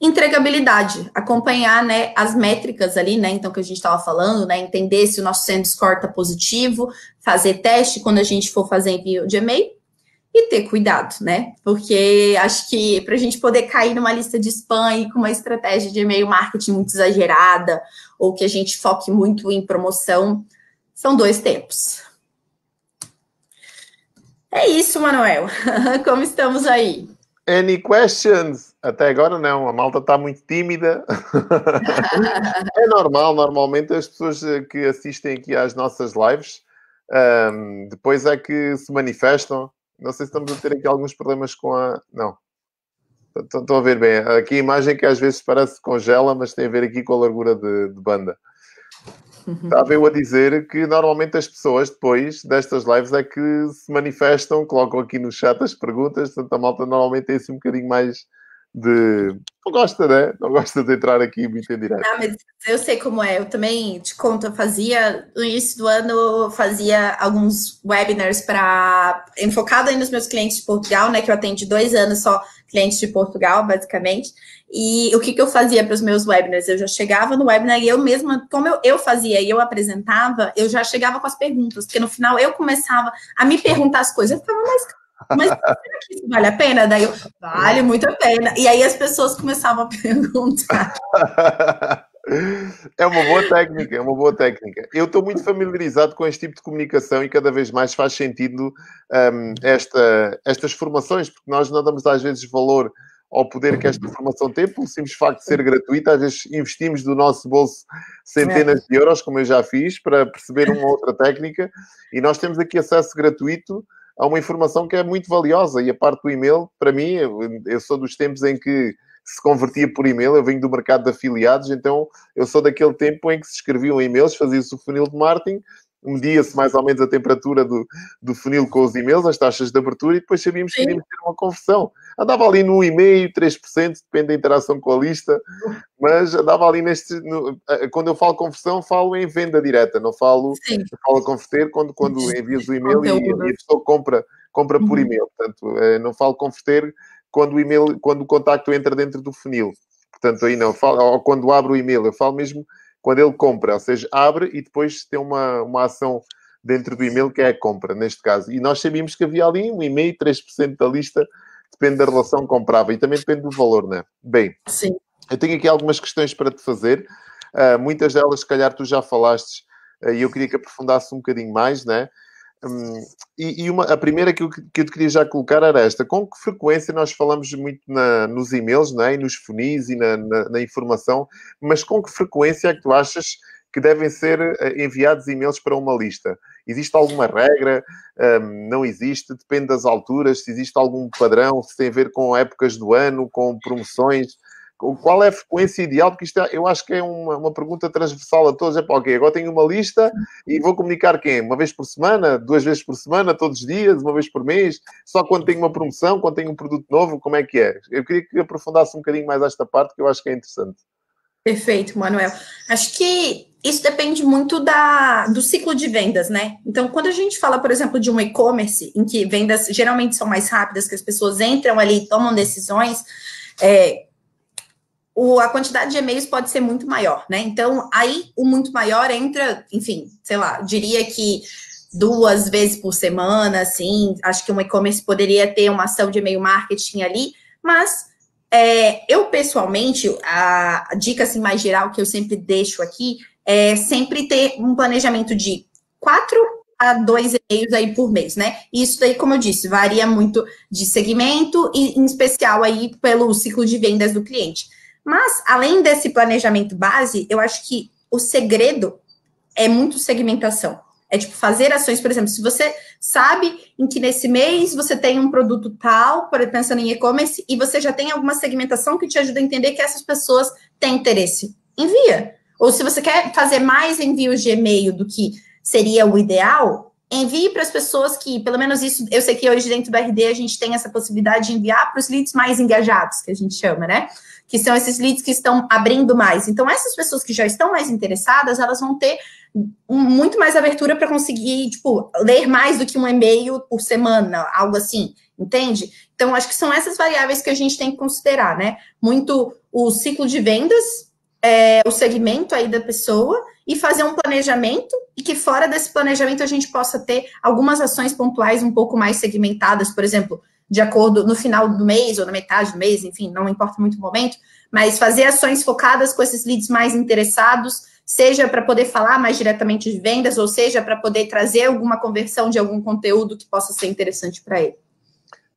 Entregabilidade, acompanhar né, as métricas ali, né? Então, que a gente estava falando, né? Entender se o nosso send score está positivo, fazer teste quando a gente for fazer envio de e-mail e ter cuidado, né? Porque acho que para a gente poder cair numa lista de spam e com uma estratégia de e-mail marketing muito exagerada, ou que a gente foque muito em promoção, são dois tempos. É isso, Manuel. Como estamos aí? Any questions? Até agora não, a malta está muito tímida. é normal, normalmente as pessoas eh, que assistem aqui às nossas lives um, depois é que se manifestam. Não sei se estamos a ter aqui alguns problemas com a. Não. Estão a ver bem. Aqui a imagem que às vezes parece congela, mas tem a ver aqui com a largura de, de banda. Estava eu a dizer que normalmente as pessoas depois destas lives é que se manifestam, colocam aqui no chat as perguntas, portanto a malta normalmente tem assim um bocadinho mais de. Não gosta, né? Não gosta de entrar aqui muito em direto. Não, mas eu sei como é. Eu também te conto, eu fazia, no início do ano, eu fazia alguns webinars para. enfocado aí nos meus clientes de Portugal, né? Que eu atendo dois anos só clientes de Portugal, basicamente. E o que, que eu fazia para os meus webinars? Eu já chegava no webinar e eu mesma, como eu, eu fazia e eu apresentava, eu já chegava com as perguntas, porque no final eu começava a me perguntar as coisas. Eu ficava, mais mas será que isso vale a pena? Daí eu, vale muito a pena. E aí as pessoas começavam a perguntar. É uma boa técnica, é uma boa técnica. Eu estou muito familiarizado com este tipo de comunicação e cada vez mais faz sentido um, esta, estas formações, porque nós não damos às vezes valor ao poder que esta formação tem, pelo simples facto de ser gratuita. Às vezes investimos do nosso bolso centenas de euros, como eu já fiz, para perceber uma outra técnica, e nós temos aqui acesso gratuito a uma informação que é muito valiosa. E a parte do e-mail, para mim, eu, eu sou dos tempos em que se convertia por e-mail, eu venho do mercado de afiliados, então eu sou daquele tempo em que se escreviam e-mails, fazia-se o funil de marketing, media-se mais ou menos a temperatura do, do funil com os e-mails, as taxas de abertura, e depois sabíamos que iríamos ter uma conversão. Andava ali no 1,5%, 3%, depende da interação com a lista, mas andava ali neste. No, quando eu falo conversão, falo em venda direta, não falo, falo converter quando, quando envias o e-mail e, e, a pessoa compra, compra por uhum. e-mail. Portanto, eh, não falo converter quando o e-mail, quando o contacto entra dentro do funil. Portanto, aí não, falo, ou quando abro o e-mail, eu falo mesmo quando ele compra, ou seja, abre e depois tem uma, uma ação dentro do e-mail que é a compra, neste caso. E nós sabíamos que havia ali um e-mail, 3% da lista, depende da relação comprava e também depende do valor, não é? Bem, Sim. eu tenho aqui algumas questões para te fazer. Uh, muitas delas, se calhar, tu já falaste uh, e eu queria que aprofundasse um bocadinho mais, né? Hum, e, e uma, a primeira que eu, que eu te queria já colocar era esta: com que frequência nós falamos muito na, nos e-mails né, e nos funis e na, na, na, informação, mas com que frequência é que tu achas que devem ser eh, enviados e-mails para uma lista? Existe alguma regra? Um, não existe? Depende das alturas? Se existe algum padrão? Se tem a ver com épocas do ano, com promoções? Qual é a frequência ideal? Porque isto é, eu acho que é uma, uma pergunta transversal a todos. É para ok, agora tenho uma lista e vou comunicar quem? Uma vez por semana? Duas vezes por semana? Todos os dias? Uma vez por mês? Só quando tenho uma promoção? Quando tenho um produto novo? Como é que é? Eu queria que aprofundasse um bocadinho mais esta parte, que eu acho que é interessante. Perfeito, Manuel. Acho que isso depende muito da, do ciclo de vendas, né? Então, quando a gente fala, por exemplo, de um e-commerce, em que vendas geralmente são mais rápidas, que as pessoas entram ali e tomam decisões, é, o, a quantidade de e-mails pode ser muito maior, né? Então, aí o muito maior entra, enfim, sei lá, diria que duas vezes por semana, assim, acho que um e-commerce poderia ter uma ação de e-mail marketing ali, mas é, eu pessoalmente, a, dica assim, mais geral que eu sempre deixo aqui é sempre ter um planejamento de quatro a dois e-mails aí por mês, né? Isso daí, como eu disse, varia muito de segmento e, em especial, aí pelo ciclo de vendas do cliente. Mas, além desse planejamento base, eu acho que o segredo é muito segmentação. É tipo fazer ações, por exemplo, se você sabe em que nesse mês você tem um produto tal, pensando em e-commerce, e você já tem alguma segmentação que te ajuda a entender que essas pessoas têm interesse, envia. Ou se você quer fazer mais envios de e-mail do que seria o ideal, envie para as pessoas que, pelo menos isso, eu sei que hoje dentro do RD a gente tem essa possibilidade de enviar para os leads mais engajados, que a gente chama, né? Que são esses leads que estão abrindo mais. Então, essas pessoas que já estão mais interessadas, elas vão ter um, muito mais abertura para conseguir, tipo, ler mais do que um e-mail por semana, algo assim, entende? Então, acho que são essas variáveis que a gente tem que considerar, né? Muito o ciclo de vendas, é, o segmento aí da pessoa e fazer um planejamento e que fora desse planejamento a gente possa ter algumas ações pontuais um pouco mais segmentadas, por exemplo, de acordo no final do mês ou na metade do mês, enfim, não importa muito o momento, mas fazer ações focadas com esses leads mais interessados, seja para poder falar mais diretamente de vendas, ou seja para poder trazer alguma conversão de algum conteúdo que possa ser interessante para ele.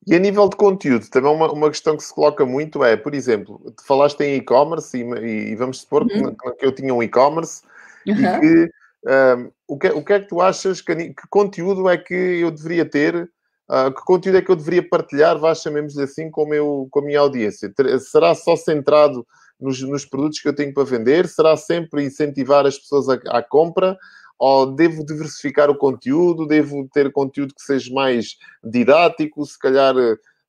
E a nível de conteúdo, também uma, uma questão que se coloca muito é, por exemplo, tu falaste em e-commerce e, e, vamos supor uhum. que, que, eu tinha um e-commerce uhum. e que um, o, que, o que é que tu achas, que, que conteúdo é que eu deveria ter, uh, que conteúdo é que eu deveria partilhar, vá, chamemos assim, com, meu, com a minha audiência? Será só centrado nos, nos, produtos que eu tenho para vender? Será sempre incentivar as pessoas à compra? Ou devo diversificar o conteúdo? Devo ter conteúdo que seja mais didático? Se calhar,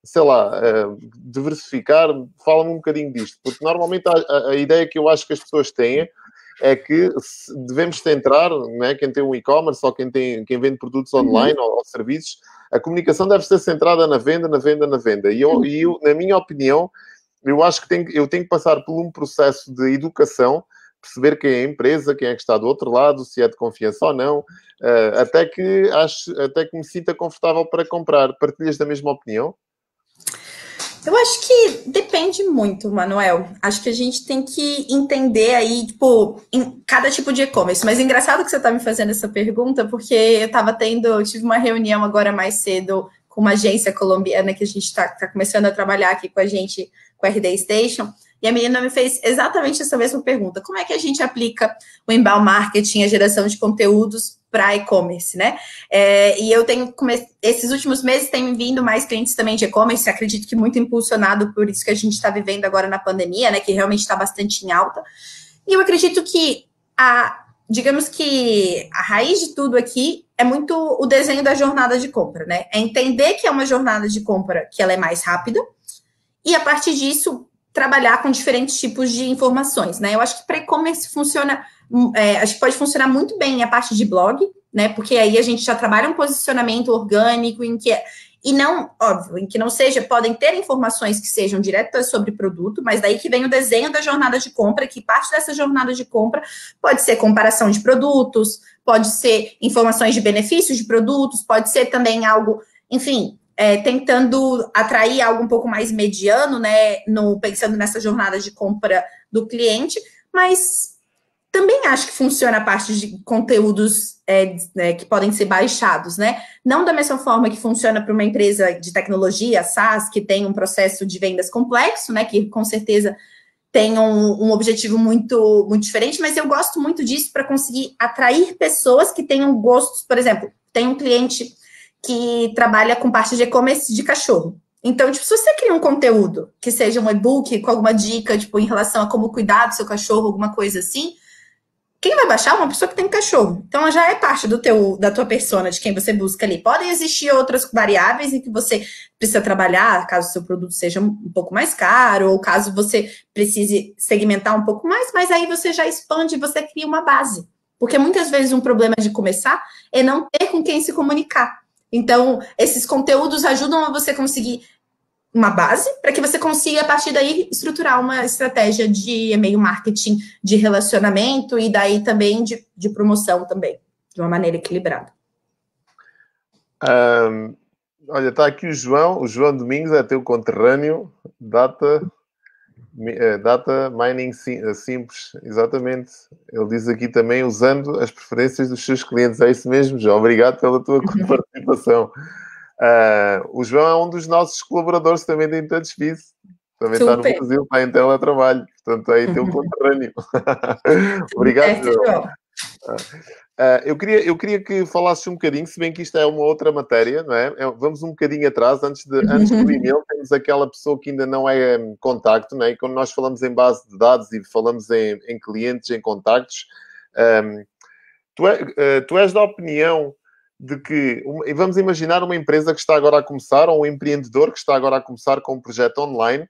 sei lá, uh, diversificar? Fala-me um bocadinho disto, porque normalmente a, a, a, ideia que eu acho que as pessoas têm é que devemos centrar, né, quem tem um e-commerce ou quem, tem, quem vende produtos uhum. online uhum. ou, ou, serviços, a comunicação deve ser centrada na venda, na venda, na venda. E, eu, e eu, na minha opinião, eu acho que tenho, eu tenho que passar por um processo de educação, perceber quem é a empresa, quem é que está do outro lado, se é de confiança ou não, uh, até, que acho, até que me sinta confortável para comprar. Partilhas da mesma opinião? Eu acho que depende muito, Manuel. Acho que a gente tem que entender aí, tipo, em cada tipo de e-commerce. Mas é engraçado que você está me fazendo essa pergunta, porque eu estava tendo, eu tive uma reunião agora mais cedo com uma agência colombiana que a gente está tá começando a trabalhar aqui com a gente, com a RD Station. E a menina me fez exatamente essa mesma pergunta: como é que a gente aplica o inbound marketing, a geração de conteúdos para e-commerce, né? É, e eu tenho esses últimos meses tem vindo mais clientes também de e-commerce, acredito que muito impulsionado por isso que a gente está vivendo agora na pandemia, né? Que realmente está bastante em alta. E eu acredito que a, digamos que a raiz de tudo aqui é muito o desenho da jornada de compra, né? É entender que é uma jornada de compra que ela é mais rápida e a partir disso trabalhar com diferentes tipos de informações, né? Eu acho que para e-commerce funciona Hum, é, acho que pode funcionar muito bem a parte de blog, né? Porque aí a gente já trabalha um posicionamento orgânico em que e não, óbvio, em que não seja, podem ter informações que sejam diretas sobre produto, mas daí que vem o desenho da jornada de compra, que parte dessa jornada de compra pode ser comparação de produtos, pode ser informações de benefícios de produtos, pode ser também algo, enfim, é, tentando atrair algo um pouco mais mediano, né, no, pensando nessa jornada de compra do cliente, mas também acho que funciona a parte de conteúdos é, é, que podem ser baixados, né? Não da mesma forma que funciona para uma empresa de tecnologia, SaaS, que tem um processo de vendas complexo, né? Que com certeza tem um, um objetivo muito, muito diferente, mas eu gosto muito disso para conseguir atrair pessoas que tenham gostos. Por exemplo, tem um cliente que trabalha com parte de e-commerce de cachorro. Então, tipo, se você cria um conteúdo que seja um e-book com alguma dica, tipo, em relação a como cuidar do seu cachorro, alguma coisa assim, quem vai baixar uma pessoa que tem cachorro. Então já é parte do teu, da tua persona, de quem você busca ali. Podem existir outras variáveis em que você precisa trabalhar, caso o seu produto seja um pouco mais caro, ou caso você precise segmentar um pouco mais, mas aí você já expande você cria uma base. Porque muitas vezes um problema de começar é não ter com quem se comunicar. Então, esses conteúdos ajudam a você conseguir uma base para que você consiga, a partir daí, estruturar uma estratégia de e-mail marketing de relacionamento e daí também de, de promoção também, de uma maneira equilibrada. Um, olha, está aqui o João, o João Domingos é teu conterrâneo, data, data mining sim, simples, exatamente. Ele diz aqui também usando as preferências dos seus clientes. É isso mesmo, João. Obrigado pela tua participação. Uh, o João é um dos nossos colaboradores também da Biz. Também Super. está no Brasil, está em teletrabalho. Portanto, aí tem um conterrâneo. Obrigado, João. Uh, eu, queria, eu queria que falasses um bocadinho, se bem que isto é uma outra matéria, não é? é vamos um bocadinho atrás, antes, de, antes do e-mail, temos aquela pessoa que ainda não é um, contacto, não é? E quando nós falamos em base de dados e falamos em, em clientes, em contactos, um, tu, é, uh, tu és da opinião de que, e vamos imaginar uma empresa que está agora a começar, ou um empreendedor que está agora a começar com um projeto online,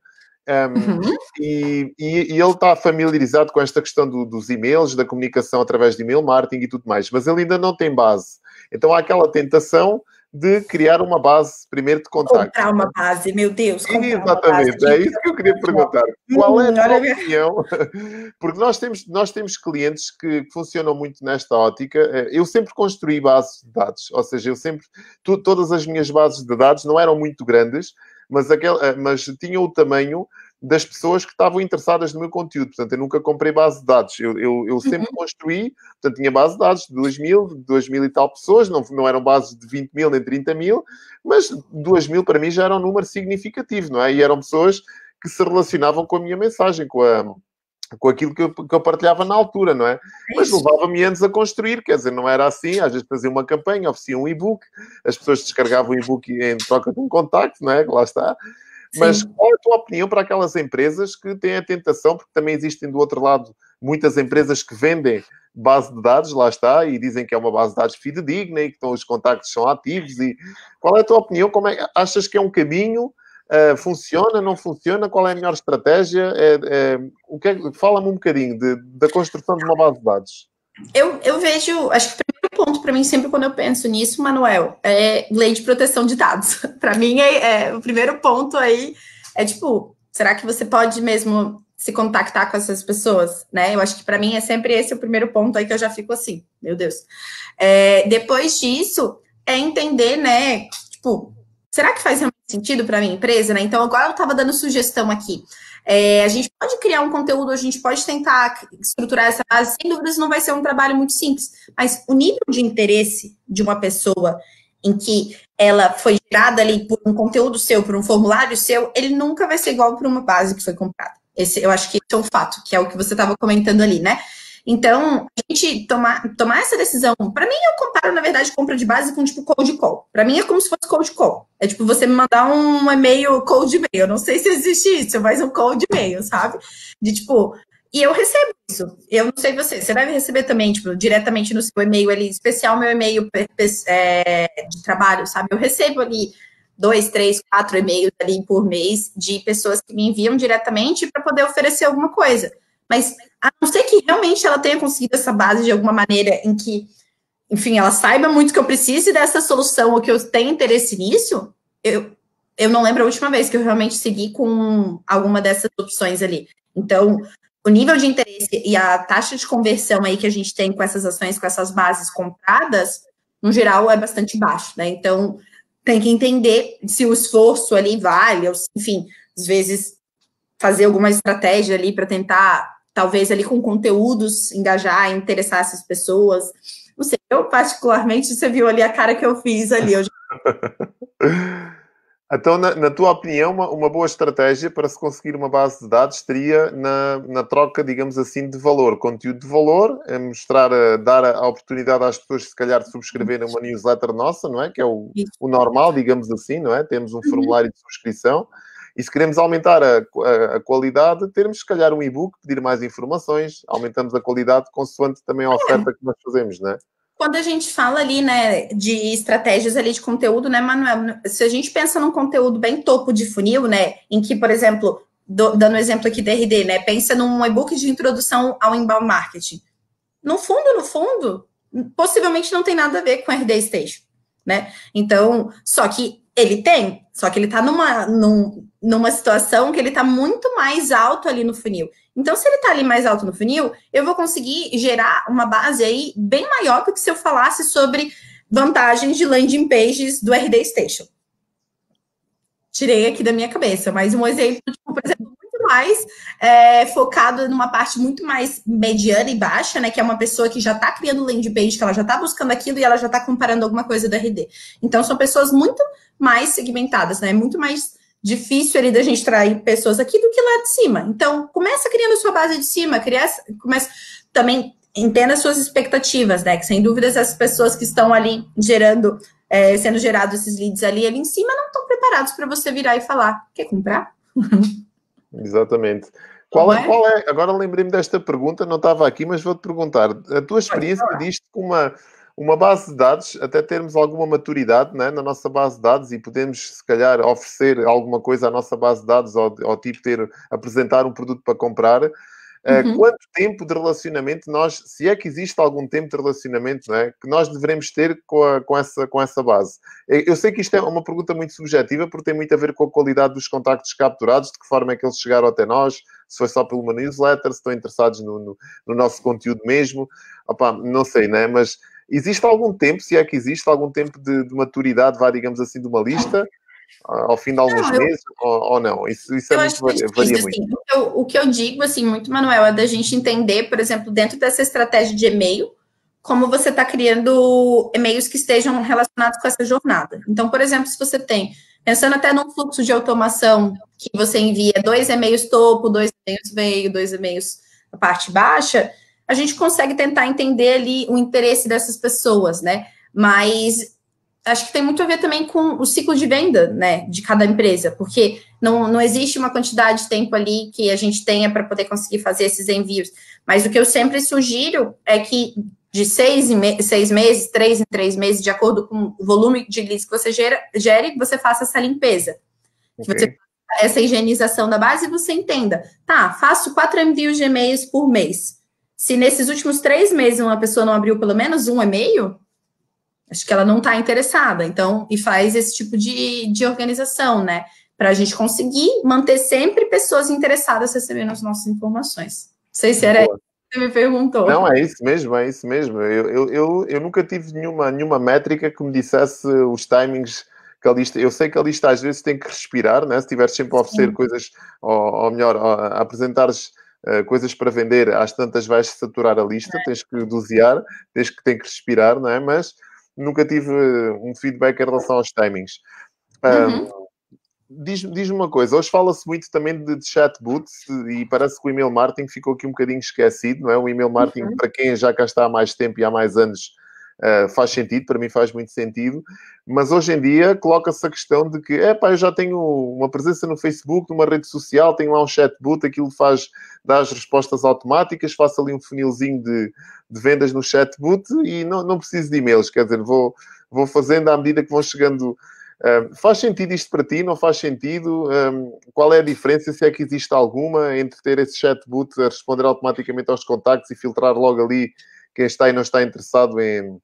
um, uhum. e, e, e, ele está familiarizado com esta questão do, dos e-mails, da comunicação através de e-mail marketing e tudo mais, mas ele ainda não tem base. Então há aquela tentação de criar uma base primeiro de contato. Comprar uma base, meu Deus. Exatamente, é isso que eu queria perguntar. Qual é a tua opinião? Porque nós temos, nós temos clientes que funcionam muito nesta ótica. Eh, eu sempre construí bases de dados, ou seja, eu sempre, tu, todas as minhas bases de dados não eram muito grandes, mas, aquel, eh, mas tinham o tamanho das pessoas que estavam interessadas no meu conteúdo. Portanto, eu nunca comprei base de dados. Eu, eu, eu sempre uhum. construí, portanto, tinha base de dados de 2 mil, 2 mil e tal pessoas, não, não eram bases de 20 mil nem 30 mil, mas 2 mil para mim já era um número significativo, não é? E eram pessoas que se relacionavam com a minha mensagem, com a com aquilo que eu, que eu partilhava na altura, não é? é Mas levava-me anos a construir, quer dizer, não era assim. Às vezes fazia uma campanha, oferecia um e-book, as pessoas descarregavam o e-book em troca de um contacto, não é? Lá está. Mas Sim. qual é a tua opinião para aquelas empresas que têm a tentação, porque também existem do outro lado muitas empresas que vendem base de dados, lá está, e dizem que é uma base de dados fidedigna e que então, os contactos são ativos. E qual é a tua opinião? Como é, achas que é um caminho? Uh, funciona, não funciona? Qual é a melhor estratégia? É, é, o que é, Fala-me um bocadinho de, da construção de uma base de dados. Eu, eu vejo, acho que o primeiro ponto para mim, sempre quando eu penso nisso, Manuel, é lei de proteção de dados. para mim, é, é, o primeiro ponto aí é tipo, será que você pode mesmo se contactar com essas pessoas, né? Eu acho que para mim é sempre esse o primeiro ponto aí que eu já fico assim, meu Deus. É, depois disso, é entender, né? Tipo, será que faz realmente sentido para minha empresa, né? Então, agora eu estava dando sugestão aqui. É, a gente pode criar um conteúdo, a gente pode tentar estruturar essa base, sem dúvidas não vai ser um trabalho muito simples, mas o nível de interesse de uma pessoa em que ela foi gerada ali por um conteúdo seu, por um formulário seu, ele nunca vai ser igual para uma base que foi comprada. Esse, eu acho que esse é um fato, que é o que você estava comentando ali, né? Então, a gente tomar, tomar essa decisão, para mim, eu comparo, na verdade, compra de base com, tipo, cold call. Para mim, é como se fosse cold call. É tipo você me mandar um e-mail cold e-mail. Não sei se existe isso, mas um cold e-mail, sabe? De tipo, e eu recebo isso. Eu não sei você, você deve receber também, tipo, diretamente no seu e-mail ali, especial meu e-mail é, de trabalho, sabe? Eu recebo ali dois, três, quatro e-mails ali por mês de pessoas que me enviam diretamente para poder oferecer alguma coisa. Mas a não ser que realmente ela tenha conseguido essa base de alguma maneira em que, enfim, ela saiba muito que eu precise dessa solução ou que eu tenha interesse nisso, eu, eu não lembro a última vez que eu realmente segui com alguma dessas opções ali. Então, o nível de interesse e a taxa de conversão aí que a gente tem com essas ações, com essas bases compradas, no geral, é bastante baixo, né? Então, tem que entender se o esforço ali vale, ou, enfim, às vezes fazer alguma estratégia ali para tentar talvez ali com conteúdos, engajar, interessar essas pessoas. Não sei, eu particularmente, você viu ali a cara que eu fiz ali. Eu já... então, na, na, tua opinião, uma, uma, boa estratégia para se conseguir uma base de dados estaria na, na troca, digamos assim, de valor, conteúdo de valor, é mostrar, a, dar a, oportunidade às pessoas, se calhar, de subscreverem uma newsletter nossa, não é? Que é o, o normal, digamos assim, não é? Temos um uhum. formulário de subscrição e se queremos aumentar a, a, a qualidade, termos se calhar um e-book, pedir mais informações, aumentamos a qualidade consoante também a oferta que nós fazemos, né? Quando a gente fala ali, né, de estratégias ali de conteúdo, né, Manuel? Se a gente pensa num conteúdo bem topo de funil, né, em que, por exemplo, do, dando exemplo aqui da RD, né, pensa num e-book de introdução ao inbound marketing. No fundo, no fundo, possivelmente não tem nada a ver com RD Station, né? Então, só que ele tem, só que ele está numa, num, numa situação que ele está muito mais alto ali no funil. Então, se ele está ali mais alto no funil, eu vou conseguir gerar uma base aí bem maior do que se eu falasse sobre vantagens de landing pages do RD Station. Tirei aqui da minha cabeça, mas um exemplo, tipo, por exemplo, muito mais é, focado numa parte muito mais mediana e baixa, né? Que é uma pessoa que já está criando landing page, que ela já está buscando aquilo e ela já está comparando alguma coisa do RD. Então, são pessoas muito mais segmentadas, né? Muito mais difícil ali da gente trair pessoas aqui do que lá de cima. Então, começa criando sua base de cima, criar, começa também entenda suas expectativas, né? Que sem dúvidas as pessoas que estão ali gerando, é, sendo gerados esses leads ali, ali em cima, não estão preparados para você virar e falar, quer comprar? Exatamente. Qual é, qual é? Agora lembrei-me desta pergunta, não estava aqui, mas vou-te perguntar. A tua experiência disto com uma uma base de dados, até termos alguma maturidade né, na nossa base de dados e podemos, se calhar, oferecer alguma coisa à nossa base de dados ou, ou tipo ter, apresentar um produto para comprar. Eh, uhum. Uh, quanto tempo de relacionamento nós, se é que existe algum tempo de relacionamento, não é, que nós devemos ter com, a, com, essa, com essa base? Eu sei que isto é uma pergunta muito subjetiva, porque tem muito a ver com a qualidade dos contactos capturados, de que forma é que eles chegaram até nós, se foi só pelo uma newsletter, se estão interessados no, no, no nosso conteúdo mesmo. Opa, não sei, né? Mas Existe algum tempo, se é que existe algum tempo de, de maturidade, vá, digamos assim, de uma lista? ao fim de alguns não, meses eu, ou, ou, não? Isso, isso é muito, varia, varia assim, muito. O que, eu, o que eu digo, assim, muito, Manuel, é da gente entender, por exemplo, dentro dessa estratégia de e-mail, como você está criando e-mails que estejam relacionados com essa jornada. Então, por exemplo, se você tem, pensando até num fluxo de automação, que você envia dois e-mails topo, dois e-mails meio, dois e-mails na parte baixa, a gente consegue tentar entender ali o interesse dessas pessoas, né? Mas acho que tem muito a ver também com o ciclo de venda, né, de cada empresa, porque não, não existe uma quantidade de tempo ali que a gente tenha para poder conseguir fazer esses envios. Mas o que eu sempre sugiro é que de seis, me seis meses, três em três meses, de acordo com o volume de leads que você gera, gere, você faça essa limpeza. Okay. Você, essa higienização da base e você entenda. Tá, faço quatro envios de e-mails por mês. Se nesses últimos três meses uma pessoa não abriu pelo menos um e-mail, acho que ela não está interessada. Então, e faz esse tipo de, de organização, né? Para a gente conseguir manter sempre pessoas interessadas recebendo as nossas informações. Não sei se era Boa você me perguntou. Não, é isso mesmo, é isso mesmo. Eu, eu, eu, eu, nunca tive nenhuma, nenhuma métrica que me dissesse os timings que a lista. Eu sei que a lista às vezes tem que respirar, né? se tiveres sempre a oferecer Sim. coisas, ou, ou melhor, a apresentares uh, coisas para vender, às tantas vais saturar a lista, é. tens que dosear, tens que, tem que respirar, não é? Mas nunca tive um feedback em relação aos timings. Uhum. Um, diz-me diz uma coisa, hoje fala-se muito também de, de chatbots e parece que o email marketing ficou aqui um bocadinho esquecido, não é? O email marketing, uhum. para quem já cá está há mais tempo e há mais anos, uh, faz sentido, para mim faz muito sentido, mas hoje em dia coloca-se a questão de que, é pá, eu já tenho uma presença no Facebook, numa rede social, tenho lá um chatbot, aquilo faz, dá as respostas automáticas, faço ali um funilzinho de, de vendas no chatbot e não, não preciso de e-mails, quer dizer, vou, vou fazendo à medida que vão chegando faz sentido isto para ti? Não faz sentido? Um, qual é a diferença, se é que existe alguma, entre ter esse chatbot a responder automaticamente aos contactos e filtrar logo ali quem está e não está interessado em,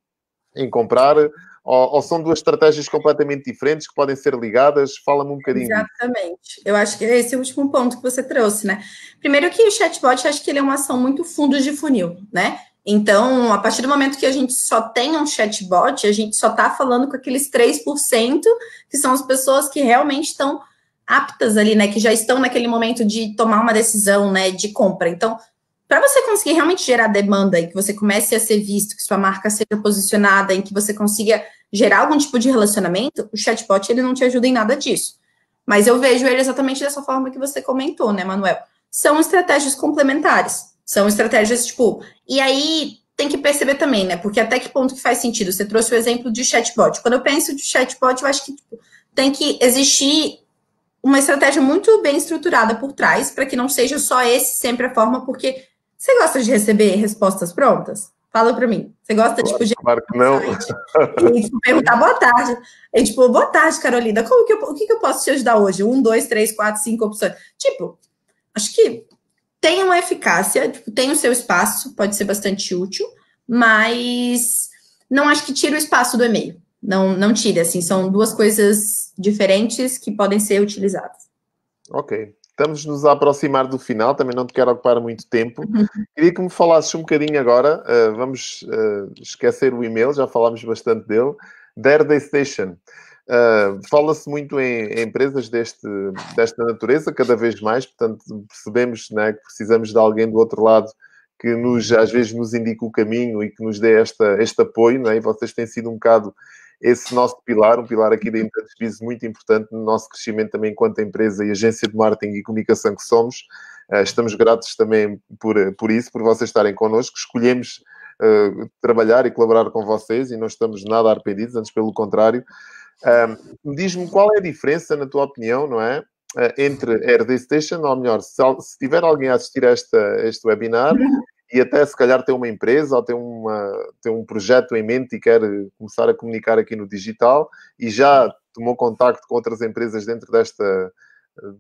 em comprar? Ou, ou, são duas estratégias completamente diferentes que podem ser ligadas? Fala-me um bocadinho. Exatamente. Eu acho que esse é o último ponto que você trouxe, né? Primeiro que o chatbot, acho que ele é uma ação muito fundo de funil, né? Então, a partir do momento que a gente só tem um chatbot, a gente só está falando com aqueles 3% que são as pessoas que realmente estão aptas ali, né? Que já estão naquele momento de tomar uma decisão, né? De compra. Então, para você conseguir realmente gerar demanda e que você comece a ser visto, que sua marca seja posicionada, em que você consiga gerar algum tipo de relacionamento, o chatbot ele não te ajuda em nada disso. Mas eu vejo ele exatamente dessa forma que você comentou, né, Manuel? São estratégias complementares. São estratégias, tipo, e aí tem que perceber também, né? Porque até que ponto que faz sentido? Você trouxe o exemplo de chatbot. Quando eu penso de chatbot, eu acho que tipo, tem que existir uma estratégia muito bem estruturada por trás, para que não seja só esse sempre a forma, porque você gosta de receber respostas prontas? Fala para mim. Você gosta, tipo, de. Claro que não. E, tipo, perguntar boa tarde. E, tipo, boa tarde, Carolina. Como que eu, o que, que eu posso te ajudar hoje? Um, dois, três, quatro, cinco opções. Tipo, acho que tem uma eficácia, tipo, tem o seu espaço, pode ser bastante útil, mas não acho que tira o espaço do e-mail. Não, não tira, assim, são duas coisas diferentes que podem ser utilizadas. Ok. Estamos nos a aproximar do final, também não te quero ocupar muito tempo. Queria que me falasses um bocadinho agora, uh, vamos uh, esquecer o e-mail, já falámos bastante dele, da Airday Station. Uh, Fala-se muito em, em, empresas deste, desta natureza, cada vez mais, portanto, percebemos né, que precisamos de alguém do outro lado que nos, às vezes nos indique o caminho e que nos dê esta, este apoio, né? e vocês têm sido um bocado esse nosso pilar, um pilar aqui da Internet muito importante no nosso crescimento também enquanto empresa e agência de marketing e comunicação que somos. Uh, estamos gratos também por, por isso, por vocês estarem connosco. Escolhemos uh, trabalhar e colaborar com vocês e não estamos nada arrependidos, antes pelo contrário. Um, Diz-me qual é a diferença, na tua opinião, não é? Entre RD Station, ou melhor, se, se tiver alguém a assistir a este webinar. E até se calhar tem uma empresa ou tem, uma, tem um projeto em mente e quer começar a comunicar aqui no digital e já tomou contacto com outras empresas dentro desta,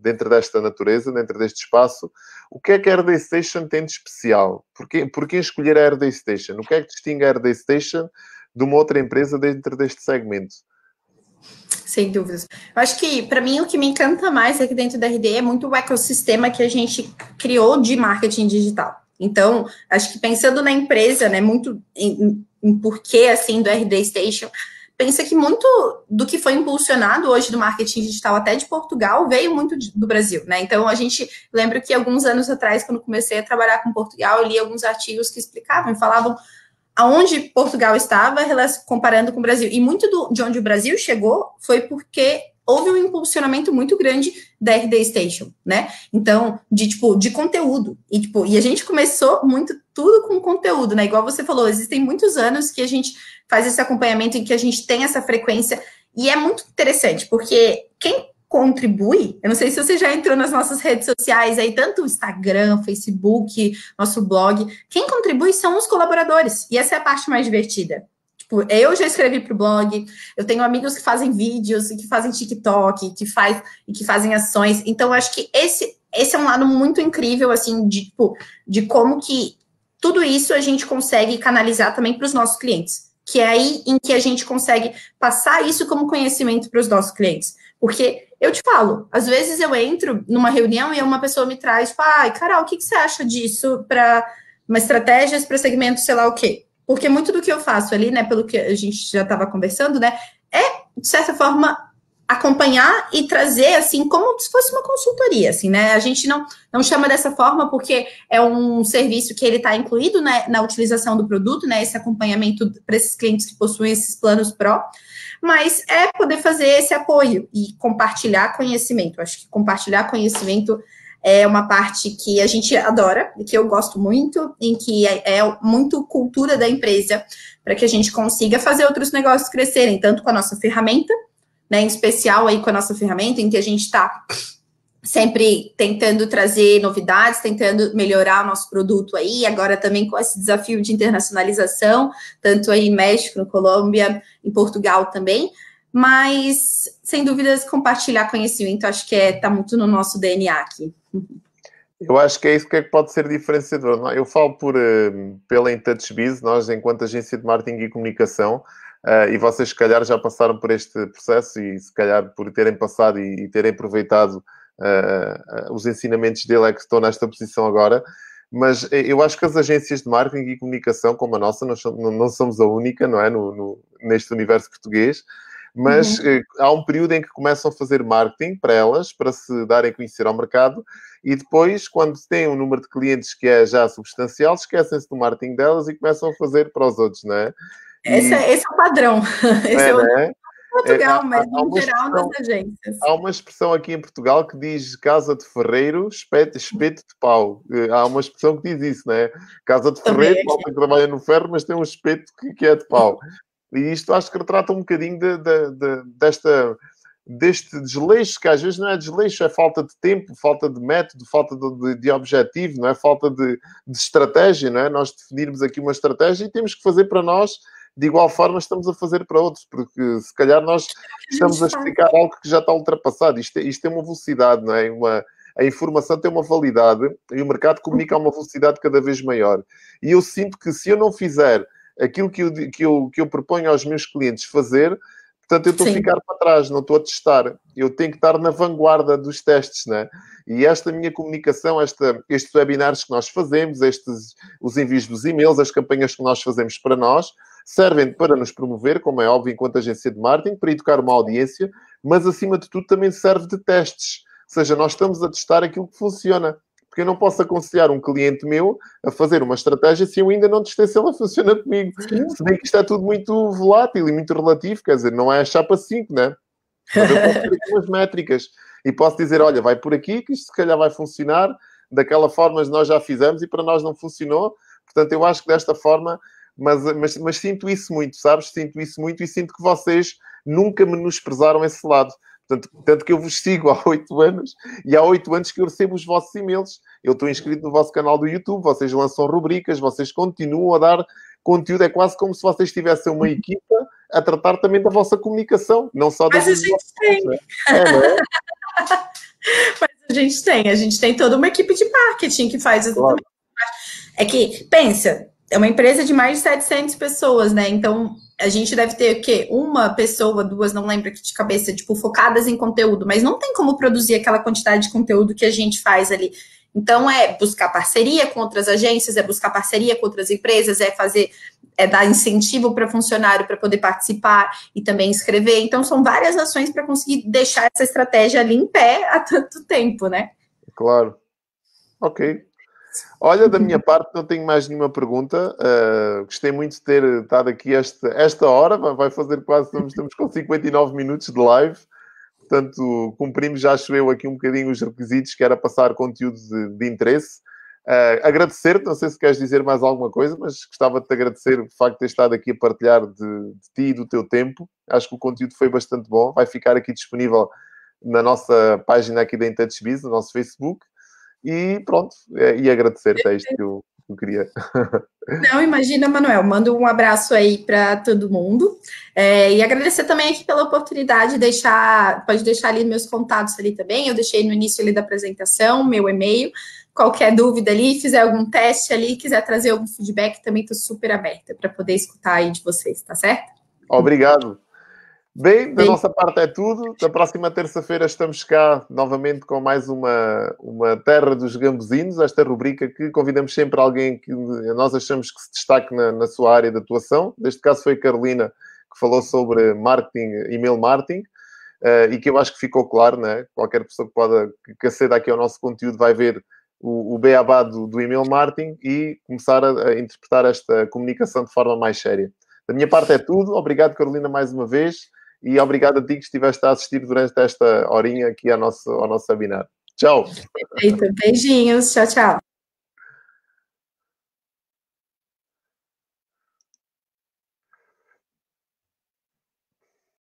dentro desta natureza, dentro deste espaço, o que é que a RD Station tem de especial? Porquê, porquê escolher a RD Station? O que é que distingue a RD Station de uma outra empresa dentro deste segmento? Sem dúvidas. Eu acho que, para mim, o que me encanta mais aqui dentro da RD é muito o ecossistema que a gente criou de marketing digital. Então, acho que pensando na empresa, né, muito em, em porquê, assim, do RD Station, pensa que muito do que foi impulsionado hoje do marketing digital até de Portugal veio muito do Brasil, né? Então a gente lembra que alguns anos atrás, quando comecei a trabalhar com Portugal, eu li alguns artigos que explicavam e falavam aonde Portugal estava comparando com o Brasil. E muito do, de onde o Brasil chegou foi porque houve um impulsionamento muito grande da RD Station, né? Então, de tipo, de conteúdo. E, tipo, e a gente começou muito tudo com conteúdo, né? Igual você falou, existem muitos anos que a gente faz esse acompanhamento em que a gente tem essa frequência. E é muito interessante, porque quem contribui, eu não sei se você já entrou nas nossas redes sociais aí, tanto Instagram, Facebook, nosso blog, quem contribui são os colaboradores. E essa é a parte mais divertida. Tipo, eu já escrevi para o blog, eu tenho amigos que fazem vídeos e que fazem TikTok, que faz e que fazem ações. Então, acho que esse, esse é um lado muito incrível, assim, de, tipo, de como que tudo isso a gente consegue canalizar também para os nossos clientes. Que é aí em que a gente consegue passar isso como conhecimento para os nossos clientes. Porque eu te falo, às vezes eu entro numa reunião e uma pessoa me traz, tipo, ai, Carol, o que, que você acha disso para uma estratégia para segmento, sei lá o quê? Porque muito do que eu faço ali, né, pelo que a gente já estava conversando, né, é, de certa forma, acompanhar e trazer, assim, como se fosse uma consultoria, assim, né? A gente não, não chama dessa forma porque é um serviço que ele está incluído né, na utilização do produto, né? Esse acompanhamento para esses clientes que possuem esses planos pró, mas é poder fazer esse apoio e compartilhar conhecimento. Acho que compartilhar conhecimento é uma parte que a gente adora, e que eu gosto muito, em que é, é muito cultura da empresa, para que a gente consiga fazer outros negócios crescerem, tanto com a nossa ferramenta, né, em especial aí com a nossa ferramenta, em que a gente está sempre tentando trazer novidades, tentando melhorar o nosso produto aí, agora também com esse desafio de internacionalização, tanto aí em México, no Colômbia, em Portugal também, mas sem dúvidas compartilhar conhecimento, acho que é tá muito no nosso DNA aqui. Eu acho que é isso que, é que pode ser diferenciador. É? Eu falo por, uh, pela IntouchBiz, nós, enquanto agência de marketing e comunicação, uh, e vocês, se calhar, já passaram por este processo e, se calhar, por terem passado e, terem aproveitado uh, os ensinamentos dele, é que estão nesta posição agora. Mas eu acho que as agências de marketing e comunicação, como a nossa, nós não somos a única, não é? No, no neste universo português mas uhum. há um período em que começam a fazer marketing para elas, para se darem a conhecer ao mercado, e depois, quando têm um número de clientes que é já substancial, esquecem-se do marketing delas e começam a fazer para os outros, não é? E... Esse, é esse é o padrão. Esse é, é o... É? Portugal, é, mas no geral das agências. Há uma expressão aqui em Portugal que diz casa de ferreiro, espeto, espeto de pau. Eh, há uma expressão que diz isso, não é? Casa de ferreiro, malta que trabalha no ferro, mas tem um espeto que, que é de pau. E isto acho que retrata um bocadinho de, de, de, desta, deste desleixo, que às vezes não é desleixo, é falta de tempo, falta de método, falta de, de objetivo, não é? Falta de, de, estratégia, não é? Nós definirmos aqui uma estratégia e temos que fazer para nós de igual forma estamos a fazer para outros, porque se calhar nós estamos a explicar algo que já está ultrapassado. Isto, é, isto tem uma velocidade, não é? Uma, a informação tem uma validade e o mercado comunica a uma velocidade cada vez maior. E eu sinto que se eu não fizer aquilo que eu, que eu, que eu proponho aos meus clientes fazer, portanto, eu estou a ficar para trás, não estou a testar. Eu tenho que estar na vanguarda dos testes, né? E esta minha comunicação, esta, estes webinars que nós fazemos, estes, os envios dos e-mails, as campanhas que nós fazemos para nós, servem para nos promover, como é óbvio, enquanto agência de marketing, para educar uma audiência, mas acima de tudo também serve de testes. Ou seja, nós estamos a testar aquilo que funciona porque eu não posso aconselhar um cliente meu a fazer uma estratégia se eu ainda não testei se ela funciona comigo. Sim. Se bem que isto é tudo muito volátil e muito relativo, quer dizer, não é a chapa 5, né? Mas eu posso ter aqui umas métricas e posso dizer, olha, vai por aqui que isto se calhar vai funcionar daquela forma que nós já fizemos e para nós não funcionou. Portanto, eu acho que desta forma, mas, mas, mas sinto isso muito, sabes? Sinto isso muito e sinto que vocês nunca menosprezaram esse lado. Portanto, tanto que eu vos sigo há oito anos e há oito anos que eu recebo os vossos e-mails. Eu estou inscrito no vosso canal do YouTube, vocês lançam rubricas, vocês continuam a dar conteúdo. É quase como se vocês tivessem uma equipa a tratar também da vossa comunicação, não só da Mas a gente tem. É, é? Mas a gente tem, a gente tem toda uma equipe de marketing que faz exatamente. Claro. É que, pensa, é uma empresa de mais de 700 pessoas, né? Então, a gente deve ter o quê? Uma pessoa, duas, não lembro aqui de cabeça, tipo, focadas em conteúdo, mas não tem como produzir aquela quantidade de conteúdo que a gente faz ali. Então, é buscar parceria com outras agências, é buscar parceria com outras empresas, é fazer, é dar incentivo para funcionário para poder participar e também escrever. Então, são várias ações para conseguir deixar essa estratégia ali em pé há tanto tempo, né? Claro. Ok. Olha, da minha parte, não tenho mais nenhuma pergunta. Uh, gostei muito de ter estado aqui esta, esta hora. Vai fazer quase, estamos, com 59 minutos de live. Portanto, cumprimos, já acho eu, aqui um bocadinho os requisitos, que era passar conteúdo de, de interesse. Uh, Agradecer-te, não sei se queres dizer mais alguma coisa, mas gostava de te agradecer o facto de ter estado aqui a partilhar de, de ti e do teu tempo. Acho que o conteúdo foi bastante bom. Vai ficar aqui disponível na nossa página aqui da IntouchBiz, no nosso Facebook. E pronto, é, e agradecer-te a isto que eu, eu queria. Não, imagina, Manuel. Mando um abraço aí para todo mundo. É, e agradecer também aqui pela oportunidade de deixar, pode deixar ali meus contatos ali também. Eu deixei no início ali da apresentação, meu e-mail. Qualquer dúvida ali, fizer algum teste ali, quiser trazer algum feedback, também estou super aberta para poder escutar aí de vocês, tá certo? Obrigado. Bem, da nossa parte é tudo. Da próxima terça-feira estamos cá novamente com mais uma, uma Terra dos Gambuzinos, esta rubrica que convidamos sempre alguém que nós achamos que se destaque na, na sua área de atuação. Neste caso foi a Carolina, que falou sobre marketing, e-mail marketing, uh, e que eu acho que ficou claro, né? Qualquer pessoa que, pode, que aceda aqui ao nosso conteúdo vai ver o, o beabá do, do e-mail marketing e começar a, a interpretar esta comunicação de forma mais séria. Da minha parte é tudo. Obrigado, Carolina, mais uma vez e obrigado a ti que estiveste a assistir durante esta horinha aqui ao nosso, ao nosso webinar. Tchau. Perfeito. Beijinhos. Tchau, tchau.